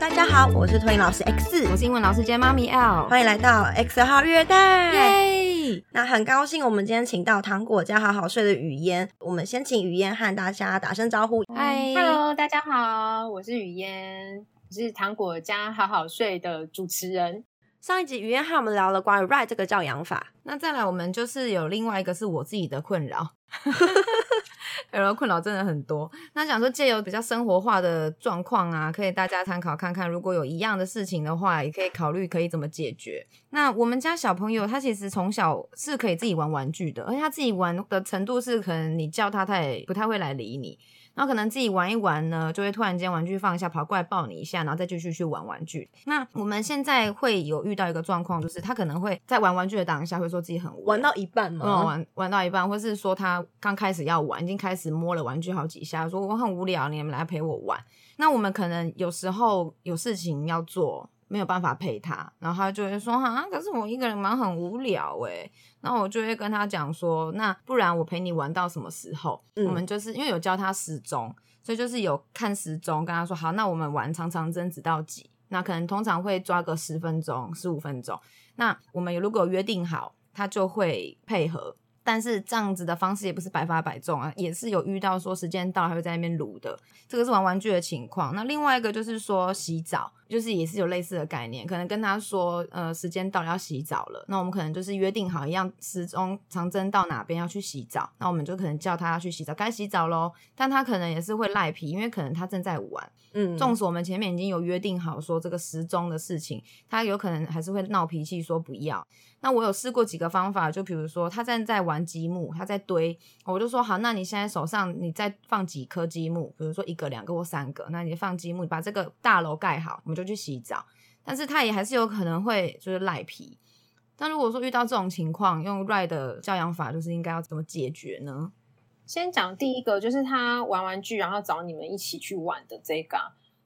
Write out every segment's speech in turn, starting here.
大家好，我是托英老师 X，我是英文老师兼妈咪 L，欢迎来到 X 号月代。耶！那很高兴，我们今天请到糖果家好好睡的雨嫣，我们先请雨嫣和大家打声招呼。嗨，Hello，大家好，我是雨嫣，我是糖果家好好睡的主持人。上一集雨嫣和我们聊了关于 right 这个教养法，那再来我们就是有另外一个是我自己的困扰。然后困扰真的很多，那想说借由比较生活化的状况啊，可以大家参考看看，如果有一样的事情的话，也可以考虑可以怎么解决。那我们家小朋友他其实从小是可以自己玩玩具的，而且他自己玩的程度是可能你叫他，他也不太会来理你。然后可能自己玩一玩呢，就会突然间玩具放下，跑过来抱你一下，然后再继续去玩玩具。那我们现在会有遇到一个状况，就是他可能会在玩玩具的当下会说自己很玩到一半吗？玩玩到一半，或是说他刚开始要玩，已经开始摸了玩具好几下，说我很无聊，你们来陪我玩。那我们可能有时候有事情要做。没有办法陪他，然后他就会说哈，可是我一个人玩很无聊诶。然后我就会跟他讲说，那不然我陪你玩到什么时候？我们就是因为有教他时钟，所以就是有看时钟，跟他说好，那我们玩长长针直到几？那可能通常会抓个十分钟、十五分钟。那我们如果约定好，他就会配合。但是这样子的方式也不是百发百中啊，也是有遇到说时间到还会在那边撸的，这个是玩玩具的情况。那另外一个就是说洗澡，就是也是有类似的概念，可能跟他说呃时间到了要洗澡了，那我们可能就是约定好一样时钟长针到哪边要去洗澡，那我们就可能叫他要去洗澡，该洗澡喽。但他可能也是会赖皮，因为可能他正在玩，嗯，纵使我们前面已经有约定好说这个时钟的事情，他有可能还是会闹脾气说不要。那我有试过几个方法，就比如说他正在玩积木，他在堆，我就说好，那你现在手上你再放几颗积木，比如说一个、两个或三个，那你放积木，把这个大楼盖好，我们就就去洗澡。但是他也还是有可能会就是赖皮。但如果说遇到这种情况，用 right 的教养法，就是应该要怎么解决呢？先讲第一个，就是他玩玩具，然后找你们一起去玩的这个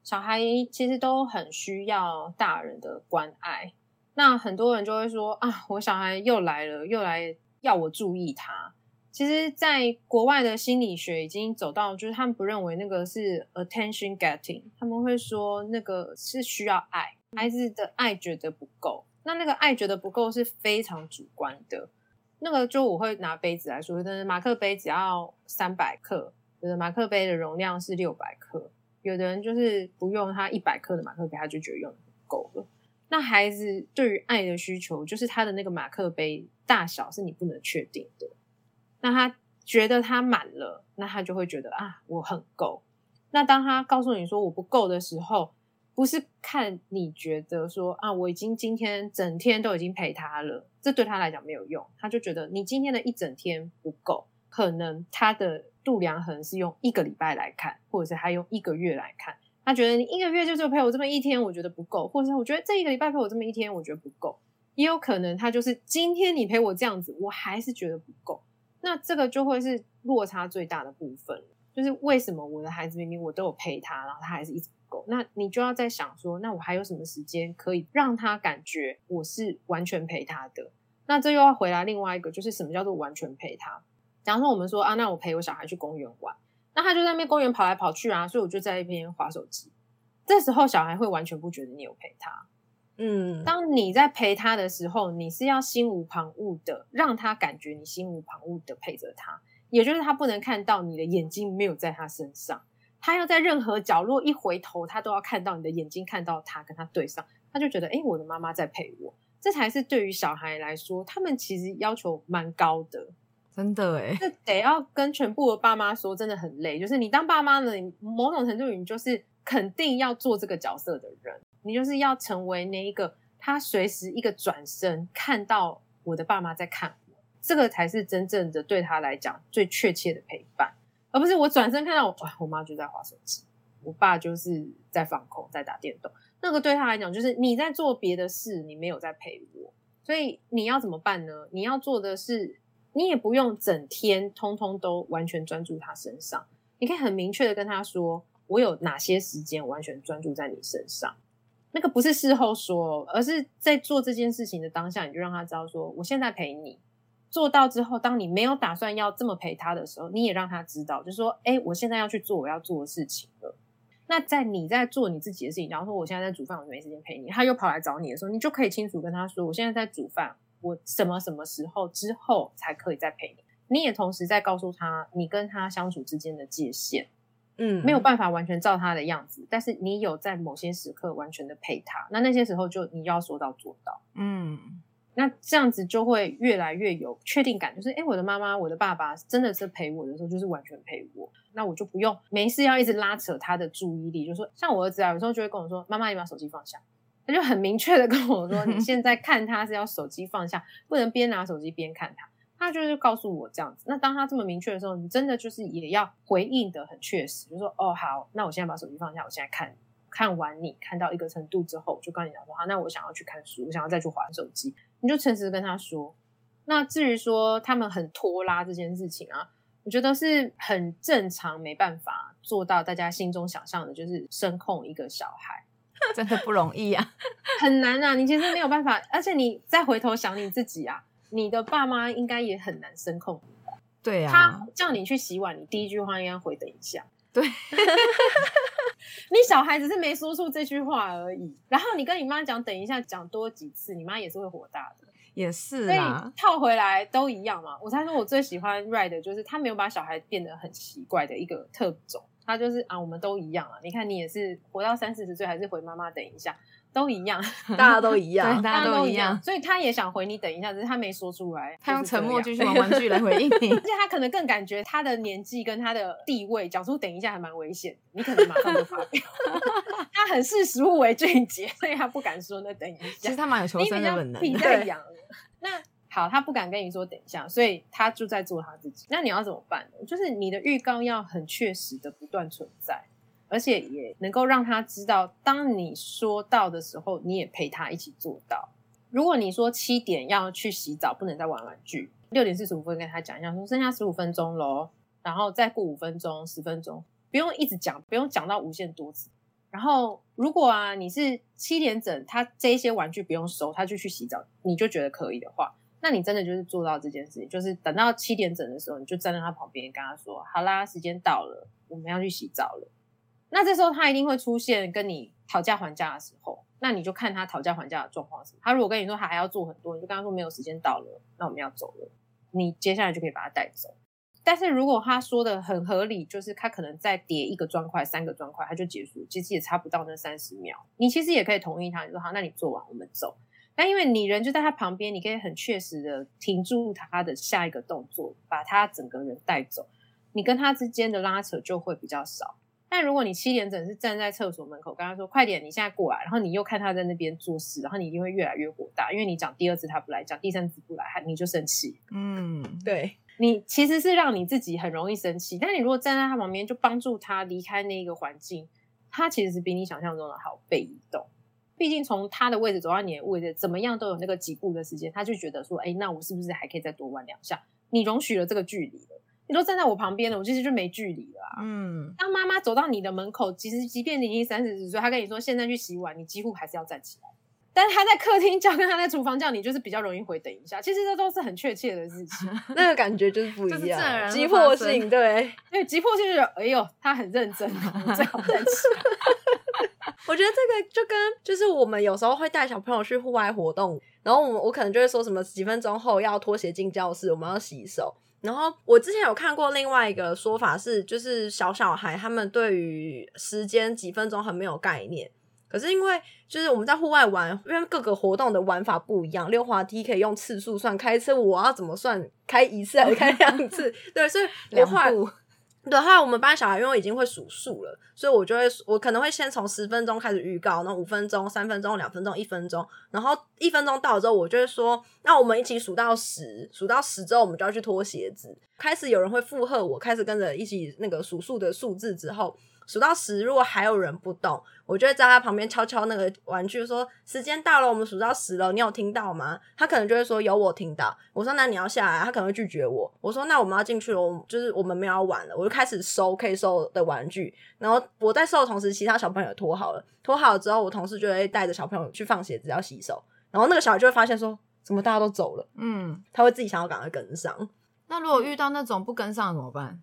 小孩，其实都很需要大人的关爱。那很多人就会说啊，我小孩又来了，又来要我注意他。其实，在国外的心理学已经走到，就是他们不认为那个是 attention getting，他们会说那个是需要爱，孩子的爱觉得不够。那那个爱觉得不够是非常主观的。那个就我会拿杯子来说，但是马克杯只要三百克，有的马克杯的容量是六百克，有的人就是不用他一百克的马克杯，他就觉得用够了。那孩子对于爱的需求，就是他的那个马克杯大小是你不能确定的。那他觉得他满了，那他就会觉得啊，我很够。那当他告诉你说我不够的时候，不是看你觉得说啊，我已经今天整天都已经陪他了，这对他来讲没有用。他就觉得你今天的一整天不够，可能他的度量衡是用一个礼拜来看，或者是他用一个月来看。他觉得你一个月就只有陪我这么一天，我觉得不够；或者是我觉得这一个礼拜陪我这么一天，我觉得不够。也有可能他就是今天你陪我这样子，我还是觉得不够。那这个就会是落差最大的部分，就是为什么我的孩子明明我都有陪他，然后他还是一直不够？那你就要在想说，那我还有什么时间可以让他感觉我是完全陪他的？那这又要回来另外一个，就是什么叫做完全陪他？假如说我们说啊，那我陪我小孩去公园玩。那他就在那边公园跑来跑去啊，所以我就在一边划手机。这时候小孩会完全不觉得你有陪他。嗯，当你在陪他的时候，你是要心无旁骛的，让他感觉你心无旁骛的陪着他，也就是他不能看到你的眼睛没有在他身上，他要在任何角落一回头，他都要看到你的眼睛，看到他跟他对上，他就觉得哎，我的妈妈在陪我。这才是对于小孩来说，他们其实要求蛮高的。真的哎，这得要跟全部的爸妈说，真的很累。就是你当爸妈呢，你某种程度你就是肯定要做这个角色的人，你就是要成为那一个他随时一个转身看到我的爸妈在看我，这个才是真正的对他来讲最确切的陪伴，而不是我转身看到哇，我妈就在划手机，我爸就是在放空在打电动，那个对他来讲就是你在做别的事，你没有在陪我，所以你要怎么办呢？你要做的是。你也不用整天通通都完全专注他身上，你可以很明确的跟他说，我有哪些时间完全专注在你身上。那个不是事后说，而是在做这件事情的当下，你就让他知道说，我现在陪你做到之后，当你没有打算要这么陪他的时候，你也让他知道，就说，哎，我现在要去做我要做的事情了。那在你在做你自己的事情，假如说我现在在煮饭，我没时间陪你，他又跑来找你的时候，你就可以清楚跟他说，我现在在煮饭，我什么什么时候之后才可以再陪你。你也同时在告诉他，你跟他相处之间的界限，嗯，没有办法完全照他的样子，但是你有在某些时刻完全的陪他，那那些时候就你要说到做到。嗯，那这样子就会越来越有确定感，就是哎，诶我的妈妈、我的爸爸真的是陪我的时候，就是完全陪我，那我就不用没事要一直拉扯他的注意力。就说像我儿子啊，有时候就会跟我说：“妈妈，你把手机放下。”他就很明确的跟我说：“你现在看他是要手机放下，不能边拿手机边看他。”他就是告诉我这样子。那当他这么明确的时候，你真的就是也要回应的很确实，就说：“哦，好，那我现在把手机放下，我现在看。”看完你看到一个程度之后，就跟你讲说：“好，那我想要去看书，我想要再去划手机。”你就诚实跟他说。那至于说他们很拖拉这件事情啊，我觉得是很正常，没办法做到大家心中想象的，就是声控一个小孩 真的不容易啊，很难啊。你其实没有办法，而且你再回头想你自己啊，你的爸妈应该也很难声控。对啊，他叫你去洗碗，你第一句话应该回等一下。对，你小孩只是没说出这句话而已，然后你跟你妈讲等一下，讲多几次，你妈也是会火大的。也是所以，套回来都一样嘛。我才说我最喜欢 Red 的就是他没有把小孩变得很奇怪的一个特种，他就是啊，我们都一样啊。你看你也是活到三四十岁，还是回妈妈等一下，都一样，大家都一 样，大家都一样所以他也想回你等一下，只是他没说出来。他用沉默继续玩玩具来回应你 而。且他可能更感觉他的年纪跟他的地位，讲出等一下还蛮危险的，你可能马上就发飙。他很视食物为俊杰，所以他不敢说那等一下其实。他蛮有求生的本能皮。在痒了。那好，他不敢跟你说等一下，所以他就在做他自己。那你要怎么办呢？就是你的预告要很确实的不断存在，而且也能够让他知道，当你说到的时候，你也陪他一起做到。如果你说七点要去洗澡，不能再玩玩具，六点四十五分跟他讲一下，说剩下十五分钟喽，然后再过五分钟、十分钟，不用一直讲，不用讲到无限多次。然后，如果啊你是七点整，他这些玩具不用收，他就去洗澡，你就觉得可以的话，那你真的就是做到这件事情，就是等到七点整的时候，你就站在他旁边跟他说：“好啦，时间到了，我们要去洗澡了。”那这时候他一定会出现跟你讨价还价的时候，那你就看他讨价还价的状况是。他如果跟你说他还要做很多，你就跟他说没有时间到了，那我们要走了，你接下来就可以把他带走。但是如果他说的很合理，就是他可能再叠一个砖块、三个砖块，他就结束，其实也差不到那三十秒。你其实也可以同意他，你说好，那你做完我们走。但因为你人就在他旁边，你可以很确实的停住他的下一个动作，把他整个人带走，你跟他之间的拉扯就会比较少。但如果你七点整是站在厕所门口跟他说快点，你现在过来，然后你又看他在那边做事，然后你一定会越来越火大，因为你讲第二次他不来，讲第三次不来，你就生气。嗯，对，你其实是让你自己很容易生气，但你如果站在他旁边，就帮助他离开那一个环境，他其实是比你想象中的好被移动。毕竟从他的位置走到你的位置，怎么样都有那个几步的时间，他就觉得说，哎，那我是不是还可以再多玩两下？你容许了这个距离了，你都站在我旁边了，我其实就没距离了啊。嗯，当妈妈走到你的门口，其实即便你已经三十几岁，她跟你说现在去洗碗，你几乎还是要站起来。但是她在客厅叫，跟她在厨房叫，你就是比较容易回等一下。其实这都是很确切的事情。那个感觉就是不一样，急迫性，对。因为急迫性就是，哎呦，他很认真哦，我最好站起来。我觉得这个就跟就是我们有时候会带小朋友去户外活动，然后我们我可能就会说什么几分钟后要脱鞋进教室，我们要洗手。然后我之前有看过另外一个说法是，就是小小孩他们对于时间几分钟很没有概念。可是因为就是我们在户外玩，因为各个活动的玩法不一样，溜滑梯可以用次数算，开车我要怎么算开一次还是开两次？对，所以我两后来步，对，后来我们班小孩因为已经会数数了，所以我就会我可能会先从十分钟开始预告，然后五分钟、三分钟、两分钟、一分钟，然后一分钟到了之后，我就会说，那我们一起数到十，数到十之后，我们就要去脱鞋子。开始有人会附和我，开始跟着一起那个数数的数字之后，数到十，如果还有人不动，我就会在他旁边敲敲那个玩具，说时间到了，我们数到十了，你有听到吗？他可能就会说有，我听到。我说那你要下来，他可能会拒绝我。我说那我们要进去了，我们就是我们没有要玩了，我就开始收可以收的玩具，然后我在收的同时，其他小朋友也脱好了，脱好了之后，我同事就会带着小朋友去放鞋子要洗手，然后那个小孩就会发现说，怎么大家都走了，嗯，他会自己想要赶快跟上。那如果遇到那种不跟上怎么办？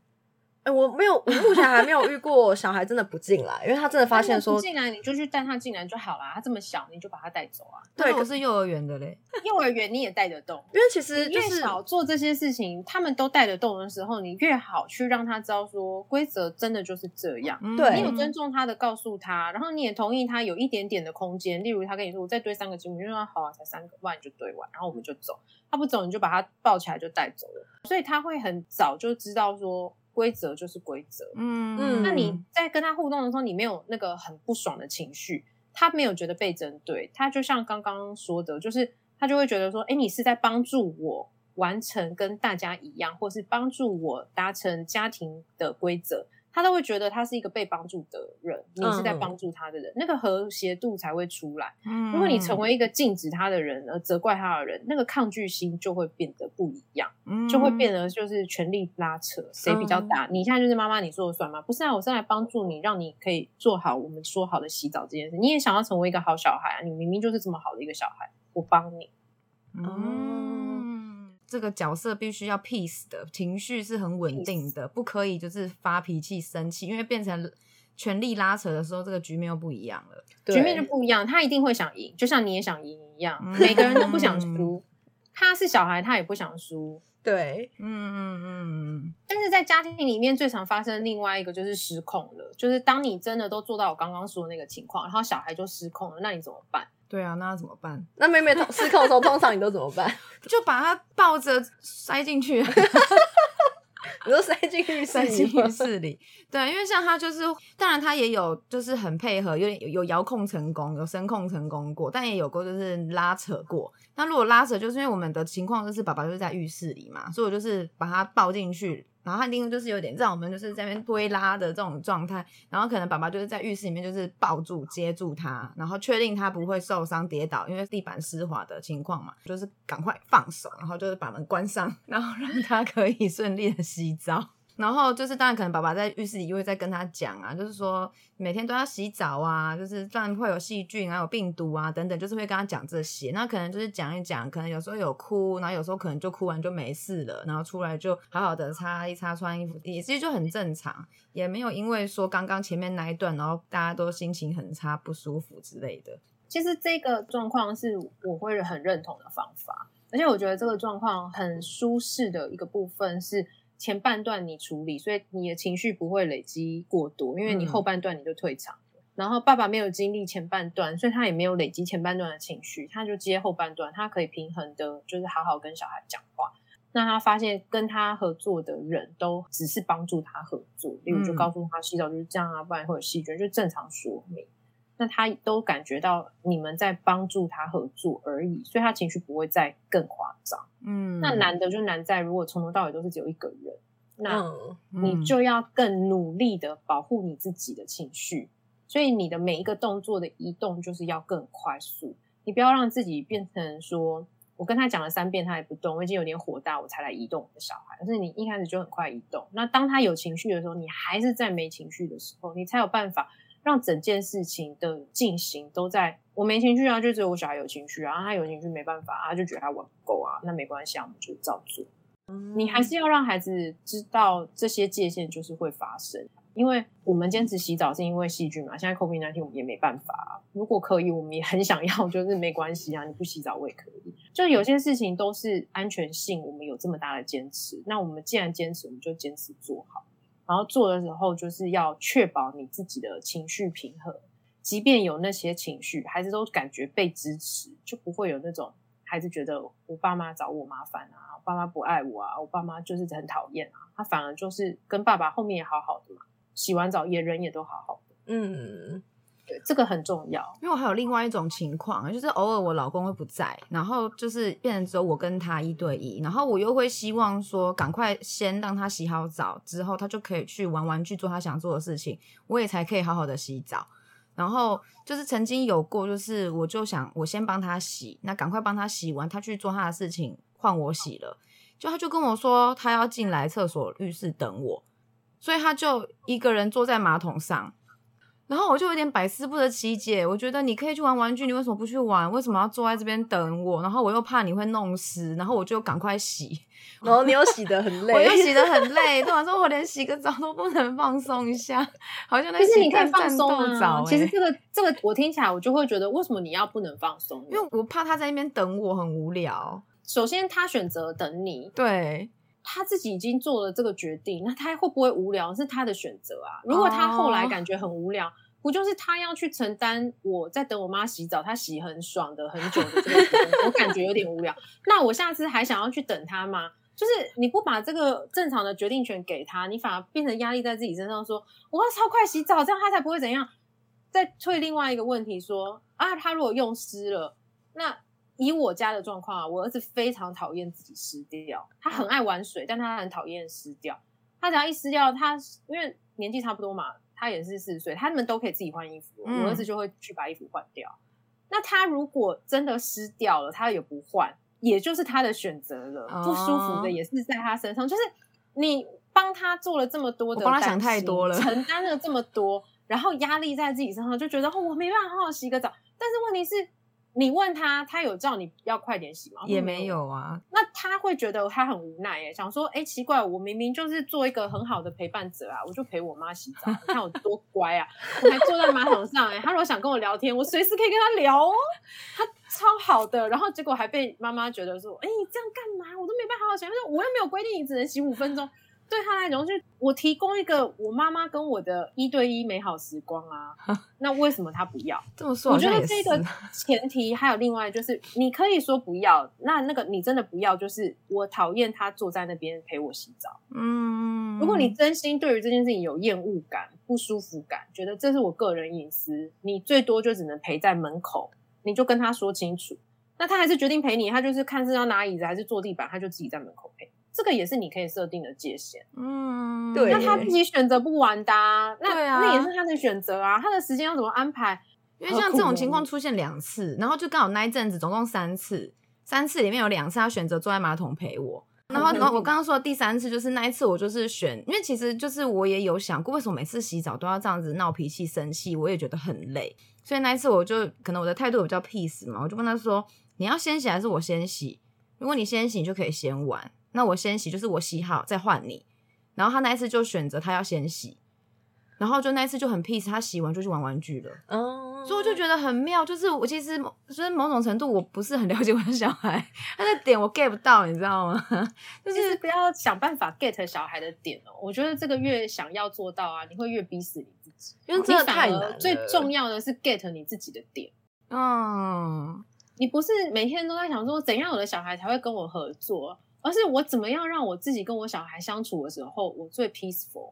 哎、我没有，我目前还没有遇过小孩真的不进来，因为他真的发现说不，进来你就去带他进来就好啦。他这么小，你就把他带走啊。对，我可是幼儿园的嘞，幼儿园你也带得动，因为其实越就是少做这些事情，他们都带得动的时候，你越好去让他知道说规则真的就是这样。嗯对你有尊重他的告诉他，然后你也同意他有一点点的空间，例如他跟你说我再堆三个积木，你就说好啊，才三个，不然你就堆完，然后我们就走。他不走，你就把他抱起来就带走了，所以他会很早就知道说规则就是规则。嗯嗯那你在跟他互动的时候，你没有那个很不爽的情绪，他没有觉得被针对，他就像刚刚说的，就是他就会觉得说，哎，你是在帮助我完成跟大家一样，或是帮助我达成家庭的规则，他都会觉得他是一个被帮助的人，你是在嗯帮助他的人，那个和谐度才会出来。嗯如果你成为一个禁止他的人而责怪他的人，那个抗拒心就会变得不一样。就会变得就是权力拉扯，谁比较大？你现在就是妈妈，你说了算吗？不是啊，我是来帮助你，让你可以做好我们说好的洗澡这件事。你也想要成为一个好小孩啊，你明明就是这么好的一个小孩，我帮你。嗯，这个角色必须要 peace 的，情绪是很稳定的，不可以就是发脾气、生气，因为变成权力拉扯的时候，这个局面又不一样了。局面就不一样，他一定会想赢，就像你也想赢一样，嗯 每个人都不想输。他是小孩，他也不想输。对，嗯嗯嗯但是在家庭里面最常发生另外一个就是失控了，就是当你真的都做到我刚刚说的那个情况，然后小孩就失控了，那你怎么办？对啊，那怎么办？那妹妹失控的时候，通常你都怎么办？就把她抱着塞进去，你都塞进浴室塞进浴室里。对，因为像他就是，当然他也有就是很配合，有点有有遥控成功，有声控成功过，但也有过就是拉扯过。那如果拉扯，就是因为我们的情况就是爸爸就是在浴室里嘛，所以我就是把他抱进去。然后他一定就是有点让我们就是在那边推拉的这种状态，然后可能爸爸就是在浴室里面就是抱住接住他，然后确定他不会受伤跌倒，因为地板湿滑的情况嘛，就是赶快放手，然后就是把门关上，然后让他可以顺利的洗澡。然后就是，当然可能爸爸在浴室里又会再跟他讲啊，就是说每天都要洗澡啊，就是不然会有细菌啊、有病毒啊等等，就是会跟他讲这些。那可能就是讲一讲，可能有时候有哭，然后有时候可能就哭完就没事了，然后出来就好好的擦一擦、穿衣服，也其实就很正常，也没有因为说刚刚前面那一段，然后大家都心情很差、不舒服之类的。其实这个状况是我会很认同的方法，而且我觉得这个状况很舒适的一个部分是前半段你处理，所以你的情绪不会累积过多，因为你嗯后半段你就退场了。然后爸爸没有经历前半段，所以他也没有累积前半段的情绪，他就接后半段，他可以平衡的，就是好好跟小孩讲话。那他发现跟他合作的人都只是帮助他合作，例如就嗯告诉他洗澡就是这样啊，不然会有细菌，就正常说明。那他都感觉到你们在帮助他合作而已，所以他情绪不会再更夸张。嗯，那难的就难在，如果从头到尾都是只有一个人，那嗯，你就要更努力的保护你自己的情绪，所以你的每一个动作的移动就是要更快速，你不要让自己变成说。我跟他讲了三遍，他也不动，我已经有点火大，我才来移动我的小孩。可是你一开始就很快移动，那当他有情绪的时候，你还是在没情绪的时候，你才有办法让整件事情的进行都在我没情绪啊，就只有我小孩有情绪啊，他有情绪没办法，他就觉得他玩不够啊，那没关系啊，我们就照做。你还是要让孩子知道这些界限就是会发生，因为我们坚持洗澡是因为细菌嘛，现在 COVID 1 9我们也没办法、如果可以，我们也很想要，就是没关系啊，你不洗澡我也可以。就有些事情都是安全性，我们有这么大的坚持，那我们既然坚持，我们就坚持做好。然后做的时候，就是要确保你自己的情绪平和，即便有那些情绪，孩子都感觉被支持，就不会有那种孩子觉得我爸妈找我麻烦啊，我爸妈不爱我啊，我爸妈就是很讨厌啊，他反而就是跟爸爸后面也好好的嘛，洗完澡也人也都好好的，嗯，这个很重要。因为我还有另外一种情况，就是偶尔我老公会不在，然后就是变成只有我跟他一对一，然后我又会希望说赶快先让他洗好澡，之后他就可以去玩玩具，做他想做的事情，我也才可以好好的洗澡。然后就是曾经有过，就是我就想我先帮他洗，那赶快帮他洗完，他去做他的事情，换我洗了。就他就跟我说他要进来厕所浴室等我，所以他就一个人坐在马桶上。然后我就有点百思不得其解，我觉得你可以去玩玩具，你为什么不去玩？为什么要坐在这边等我？然后我又怕你会弄湿，然后我就赶快洗，然后你又洗得很累，我又洗得很累，对我说我连洗个澡都不能放松一下，好像在洗可是你可以战战放松啊。欸。其实这个这个我听起来，我就会觉得，为什么你要不能放松？因为我怕他在那边等我很无聊，首先他选择等你，对，他自己已经做了这个决定，那他会不会无聊是他的选择啊。如果他后来感觉很无聊，不就是他要去承担我在等我妈洗澡，他洗很爽的很久的这个过程，我感觉有点无聊。那我下次还想要去等他吗？就是你不把这个正常的决定权给他，你反而变成压力在自己身上说我要超快洗澡，这样他才不会怎样。再退另外一个问题说啊，他如果用湿了，那以我家的状况啊，我儿子非常讨厌自己湿掉，他很爱玩水，但他很讨厌湿掉。他只要一湿掉，他因为年纪差不多嘛，他也是四十岁，他们都可以自己换衣服，嗯我儿子就会去把衣服换掉。那他如果真的湿掉了，他也不换，也就是他的选择了，哦不舒服的也是在他身上。就是你帮他做了这么多的，我帮他想太多了承 担了这么多，然后压力在自己身上，就觉得哦，我没办法好好洗个澡。但是问题是，你问他，他有叫你要快点洗吗？也没有啊，那他会觉得他很无奈耶，想说，哎、奇怪，我明明就是做一个很好的陪伴者啊，我就陪我妈洗澡，你看我多乖啊，我还坐在马桶上，哎，他如果想跟我聊天，我随时可以跟他聊哦，他超好的，然后结果还被妈妈觉得说，哎、你这样干嘛？我都没办法好好想，说我又没有规定你只能洗五分钟。对他来讲，就是我提供一个我妈妈跟我的一对一美好时光啊，那为什么他不要？这么说我觉。得这个前提还有另外就是，你可以说不要，那那个你真的不要，就是我讨厌他坐在那边陪我洗澡。嗯，如果你真心对于这件事情有厌恶感、不舒服感，觉得这是我个人隐私，你最多就只能陪在门口，你就跟他说清楚。那他还是决定陪你，他就是看是要拿椅子还是坐地板，他就自己在门口陪。这个也是你可以设定的界限。嗯，对那他自己选择不玩的、啊，那那也是他的选择啊，他的时间要怎么安排？因为像这种情况出现两次，然后就刚好那一阵子总共三次，三次里面有两次他选择坐在马桶陪我。然后，然后我刚刚说的第三次就是那一次，我就是选，因为其实就是我也有想过，为什么每次洗澡都要这样子闹脾气、生气，我也觉得很累。所以那一次我就可能我的态度比较 peace 嘛，我就跟他说：“你要先洗还是我先洗？如果你先洗，你就可以先玩。那我先洗就是我洗好再换你。”然后他那一次就选择他要先洗，然后就那一次就很 peace，他洗完就去玩玩具了。哦，所以我就觉得很妙，就是我其实某就是某种程度我不是很了解我的小孩，他的点我 get 不到，你知道吗？就就是是不要想办法 get 小孩的点哦。我觉得这个越想要做到啊，你会越逼死你自己，因为真的你反而太难了最重要的是 get 你自己的点。嗯，你不是每天都在想说怎样我的小孩才会跟我合作，而是我怎么样让我自己跟我小孩相处的时候，我最 peaceful。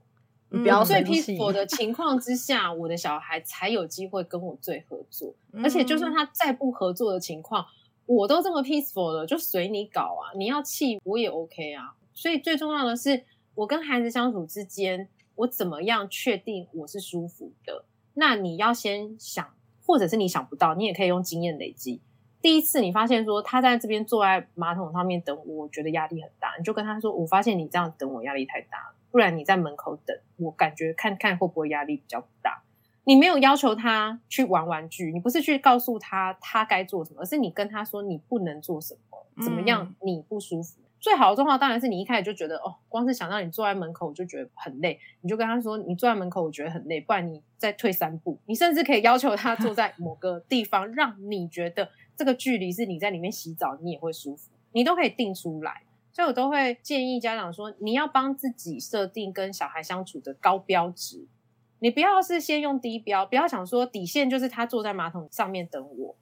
你不要嗯最 peaceful 的 情况之下，我的小孩才有机会跟我最合作。嗯而且就算他再不合作的情况，我都这么 peaceful 了，就随你搞啊！你要气我也 OK 啊。所以最重要的是，我跟孩子相处之间，我怎么样确定我是舒服的？那你要先想，或者是你想不到，你也可以用经验累积。第一次你发现说他在这边坐在马桶上面等我，我觉得压力很大，你就跟他说：“我发现你这样等我压力太大了，不然你在门口等，我感觉看看会不会压力比较大。”你没有要求他去玩玩具，你不是去告诉他他该做什么，而是你跟他说你不能做什么，怎么样你不舒服。最好的状况当然是你一开始就觉得哦，光是想让你坐在门口我就觉得很累，你就跟他说你坐在门口我觉得很累，不然你再退三步。你甚至可以要求他坐在某个地方，让你觉得这个距离是你在里面洗澡你也会舒服，你都可以定出来。所以我都会建议家长说，你要帮自己设定跟小孩相处的高标值。你不要是先用低标，不要想说底线就是他坐在马桶上面等我，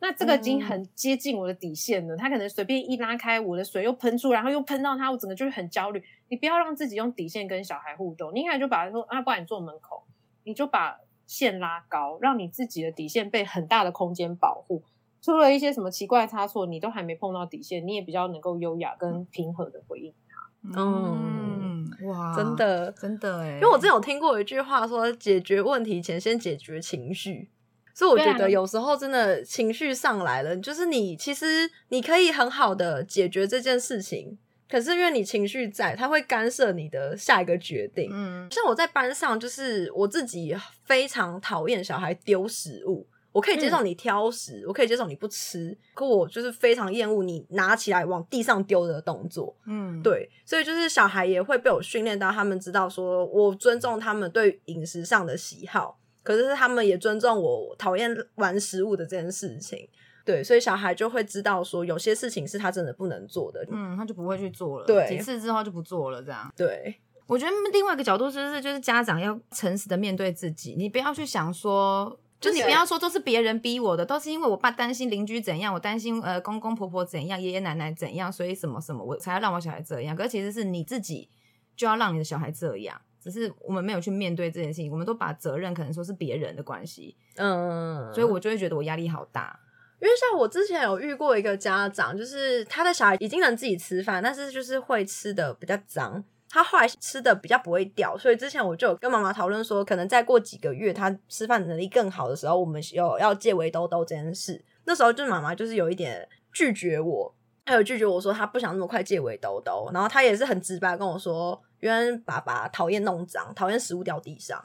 那这个已经很接近我的底线了。他可能随便一拉开，我的水又喷出来，然后又喷到他，我整个就是很焦虑。你不要让自己用底线跟小孩互动，你一开始就把他说啊，不然你坐门口，你就把线拉高，让你自己的底线被很大的空间保护。出了一些什么奇怪的差错，你都还没碰到底线，你也比较能够优雅跟平和的回应他。嗯，哇，真的真的哎，因为我之前有听过一句话说，解决问题前先解决情绪，所以我觉得有时候真的情绪上来了，就是你其实你可以很好的解决这件事情，可是因为你情绪在，他会干涉你的下一个决定。嗯，像我在班上，就是我自己非常讨厌小孩丢食物。我可以接受你挑食，我可以接受你不吃，可我就是非常厌恶你拿起来往地上丢的动作。嗯，对，所以就是小孩也会被我训练到，他们知道说我尊重他们对饮食上的喜好，可是他们也尊重我讨厌玩食物的这件事情。对，所以小孩就会知道说有些事情是他真的不能做的。嗯，他就不会去做了。对几次之后就不做了，这样。对，我觉得另外一个角度就是，就是家长要诚实的面对自己，你不要去想说。就你不要说都是别人逼我的，都是因为我爸担心邻居怎样，我担心呃公公婆婆怎样，爷爷奶奶怎样，所以什么什么我才要让我小孩这样。可是其实是你自己就要让你的小孩这样，只是我们没有去面对这件事情，我们都把责任可能说是别人的关系，嗯，所以我就会觉得我压力好大。因为像我之前有遇过一个家长，就是他的小孩已经能自己吃饭，但是就是会吃的比较脏。他后来吃的比较不会掉，所以之前我就有跟妈妈讨论说，可能再过几个月他吃饭能力更好的时候，我们有要借围兜兜这件事。那时候就妈妈就是有一点拒绝我，还有拒绝我说他不想那么快借围兜兜，然后他也是很直白跟我说，因为爸爸讨厌弄脏，讨厌食物掉地上。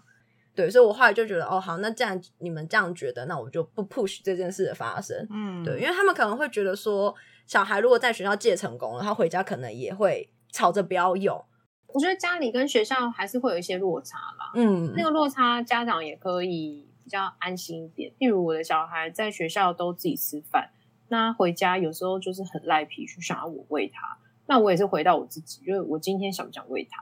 对，所以我后来就觉得，哦，好，那既然你们这样觉得，那我就不 push 这件事的发生。嗯，对，因为他们可能会觉得说，小孩如果在学校借成功了，他回家可能也会吵着不要用。我觉得家里跟学校还是会有一些落差啦。嗯，那个落差，家长也可以比较安心一点。例如我的小孩在学校都自己吃饭，那回家有时候就是很赖皮，去想要我喂他。那我也是回到我自己，就是我今天想不想喂他？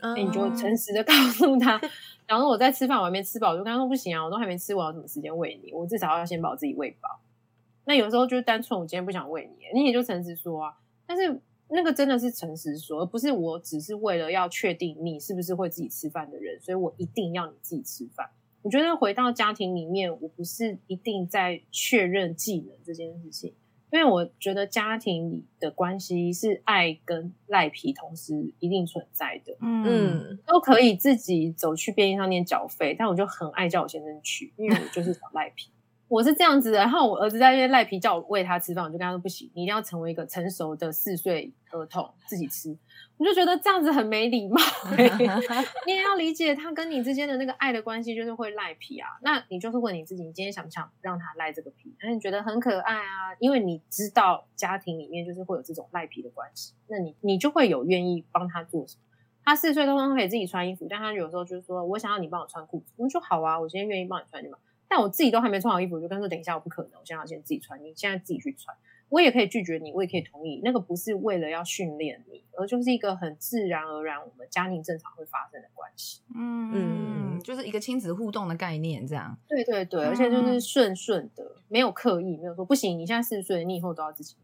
嗯那你就诚实的 告诉他。然后我在吃饭，我还没吃饱，我就跟他说不行啊，我都还没吃，我要什么时间喂你？我至少要先把我自己喂饱。那有时候就是单纯我今天不想喂你，你也就诚实说啊。但是那个真的是诚实说，而不是我只是为了要确定你是不是会自己吃饭的人，所以我一定要你自己吃饭。我觉得回到家庭里面，我不是一定在确认技能这件事情，因为我觉得家庭里的关系是爱跟赖皮同时一定存在的。嗯嗯都可以自己走去便利商店缴费，但我就很爱叫我先生去，因为我就是小赖皮。我是这样子的，然后我儿子在那边赖皮叫我喂他吃饭，我就跟他说不行，你一定要成为一个成熟的四岁儿童自己吃。我就觉得这样子很没礼貌、欸你也要理解他跟你之间的那个爱的关系，就是会赖皮啊。那你就是问你自己，你今天想不想让他赖这个皮？那你觉得很可爱啊，因为你知道家庭里面就是会有这种赖皮的关系，那你你就会有愿意帮他做什么。他四岁通常可以自己穿衣服，但他有时候就是说我想要你帮我穿裤子，我说好啊，我今天愿意帮你穿，对吗？但我自己都还没穿好衣服，我就跟他说等一下，我不可能，我现在要先自己穿，你现在自己去穿。我也可以拒绝你，我也可以同意，那个不是为了要训练你，而就是一个很自然而然我们家庭正常会发生的关系。嗯，就是一个亲子互动的概念，这样。对对对，而且就是顺顺的，没有刻意，没有说不行，你现在四十岁，你以后都要自己。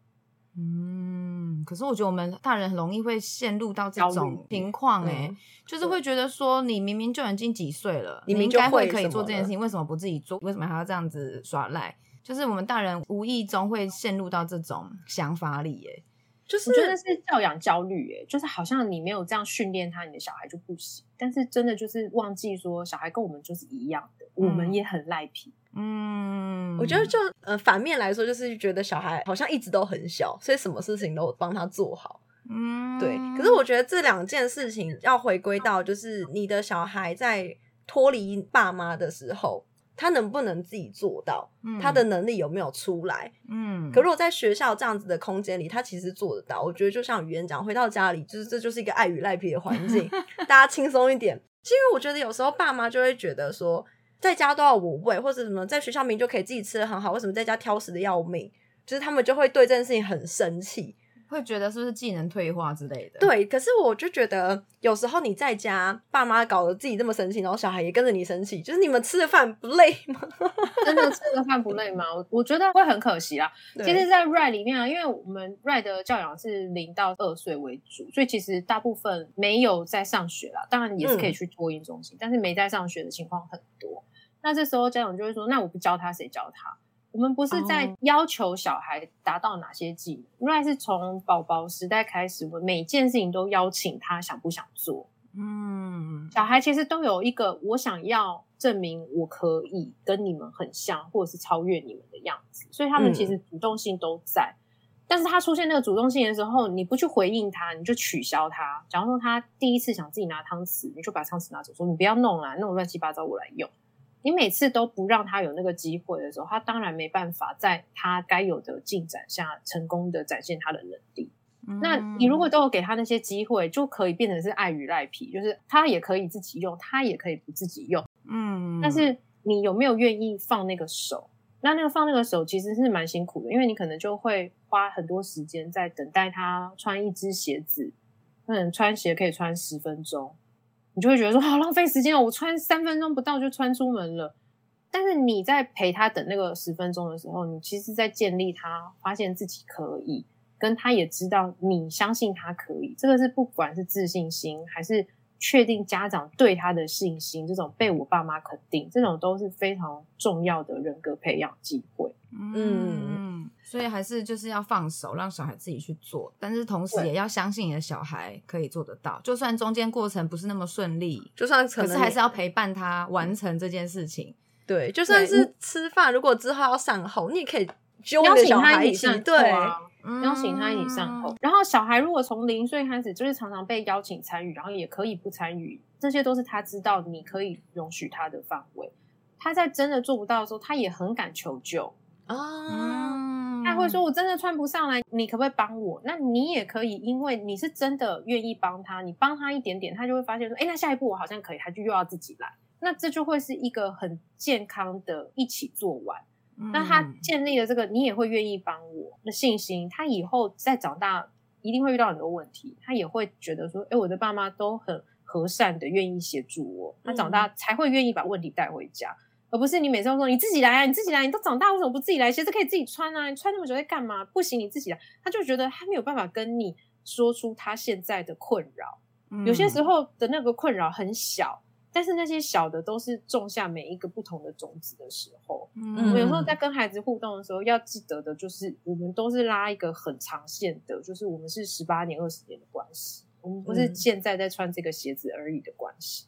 嗯，可是我觉得我们大人很容易会陷入到这种情况、欸，嗯就是会觉得说，你明明就已经几岁了，你应该会可以做这件事情，为什么不自己做？为什么还要这样子耍赖？就是我们大人无意中会陷入到这种想法里、欸，就是我觉得是教养焦虑，诶，就是好像你没有这样训练他，你的小孩就不行。但是真的就是忘记说，小孩跟我们就是一样的，我们也很赖皮。嗯，我觉得就呃反面来说，就是觉得小孩好像一直都很小，所以什么事情都帮他做好。嗯，对，可是我觉得这两件事情要回归到，就是你的小孩在脱离爸妈的时候，他能不能自己做到，嗯他的能力有没有出来？嗯，可如果在学校这样子的空间里，他其实做得到。我觉得就像语言讲，回到家里，就是这就是一个爱与赖皮的环境，大家轻松一点。是因为我觉得有时候爸妈就会觉得说，在家都要我喂，或者什么，在学校明明就可以自己吃的很好，为什么在家挑食的要命？就是他们就会对这件事情很生气。会觉得是不是技能退化之类的？，对，可是我就觉得有时候你在家，爸妈搞得自己这么生气，然后小孩也跟着你生气，就是你们吃的饭不累吗？真的吃的饭不累吗？我我觉得会很可惜啦。其实，在 RIDE 里面啊，因为我们 RIDE 的教养是零到二岁为主，所以其实大部分没有在上学啦。当然也是可以去托婴中心，但是没在上学的情况很多。那这时候家长就会说：“那我不教他，谁教他？”我们不是在哦要求小孩达到哪些技能，RIDE 是从宝宝时代开始，我们每件事情都邀请他想不想做。嗯，小孩其实都有一个我想要证明我可以跟你们很像，或者是超越你们的样子，所以他们其实主动性都在。但是他出现那个主动性的时候，你不去回应他，你就取消他。假如说他第一次想自己拿汤匙，你就把汤匙拿走，说你不要弄啦，弄乱七八糟我来用。你每次都不让他有那个机会的时候，他当然没办法在他该有的进展下成功的展现他的能力。那你如果都有给他那些机会，就可以变成是爱与赖皮，就是他也可以自己用，他也可以不自己用。嗯，但是你有没有愿意放那个手？那那个放那个手其实是蛮辛苦的，因为你可能就会花很多时间在等待他穿一只鞋子，可能穿鞋可以穿十分钟，你就会觉得说好浪费时间哦，我穿三分钟不到就穿出门了。但是你在陪他等那个十分钟的时候，你其实在建立他发现自己可以，跟他也知道你相信他可以，这个是不管是自信心还是。确定家长对他的信心，这种被我爸妈肯定，这种都是非常重要的人格培养机会。嗯，所以还是就是要放手，让小孩自己去做，但是同时也要相信你的小孩可以做得到，就算中间过程不是那么顺利，就算可是还是要陪伴他完成这件事情。对，就算是吃饭，如果之后要善后，你也可以邀请他一起，对。邀请他一起上后，然后小孩如果从零岁开始就是常常被邀请参与，然后也可以不参与，这些都是他知道你可以容许他的范围。他在真的做不到的时候，他也很敢求救啊，他会说：“我真的穿不上来，你可不可以帮我？”那你也可以，因为你是真的愿意帮他，你帮他一点点，他就会发现说：“哎，那下一步我好像可以。”他就又要自己来，那这就会是一个很健康的一起做完。那他建立了这个，你也会愿意帮我的信心。他以后再长大，一定会遇到很多问题，他也会觉得说：“哎，我的爸妈都很和善的，愿意协助我。”他长大才会愿意把问题带回家，而不是你每次都说：“你自己来啊，你自己来，你都长大为什么不自己来？鞋子可以自己穿啊，你穿那么久在干嘛？不行，你自己来。”他就觉得他没有办法跟你说出他现在的困扰。有些时候的那个困扰很小。但是那些小的都是种下每一个不同的种子的时候。嗯，我们有时候在跟孩子互动的时候，要记得的就是，我们都是拉一个很长线的，就是我们是十八年、二十年的关系，我们不是现在在穿这个鞋子而已的关系。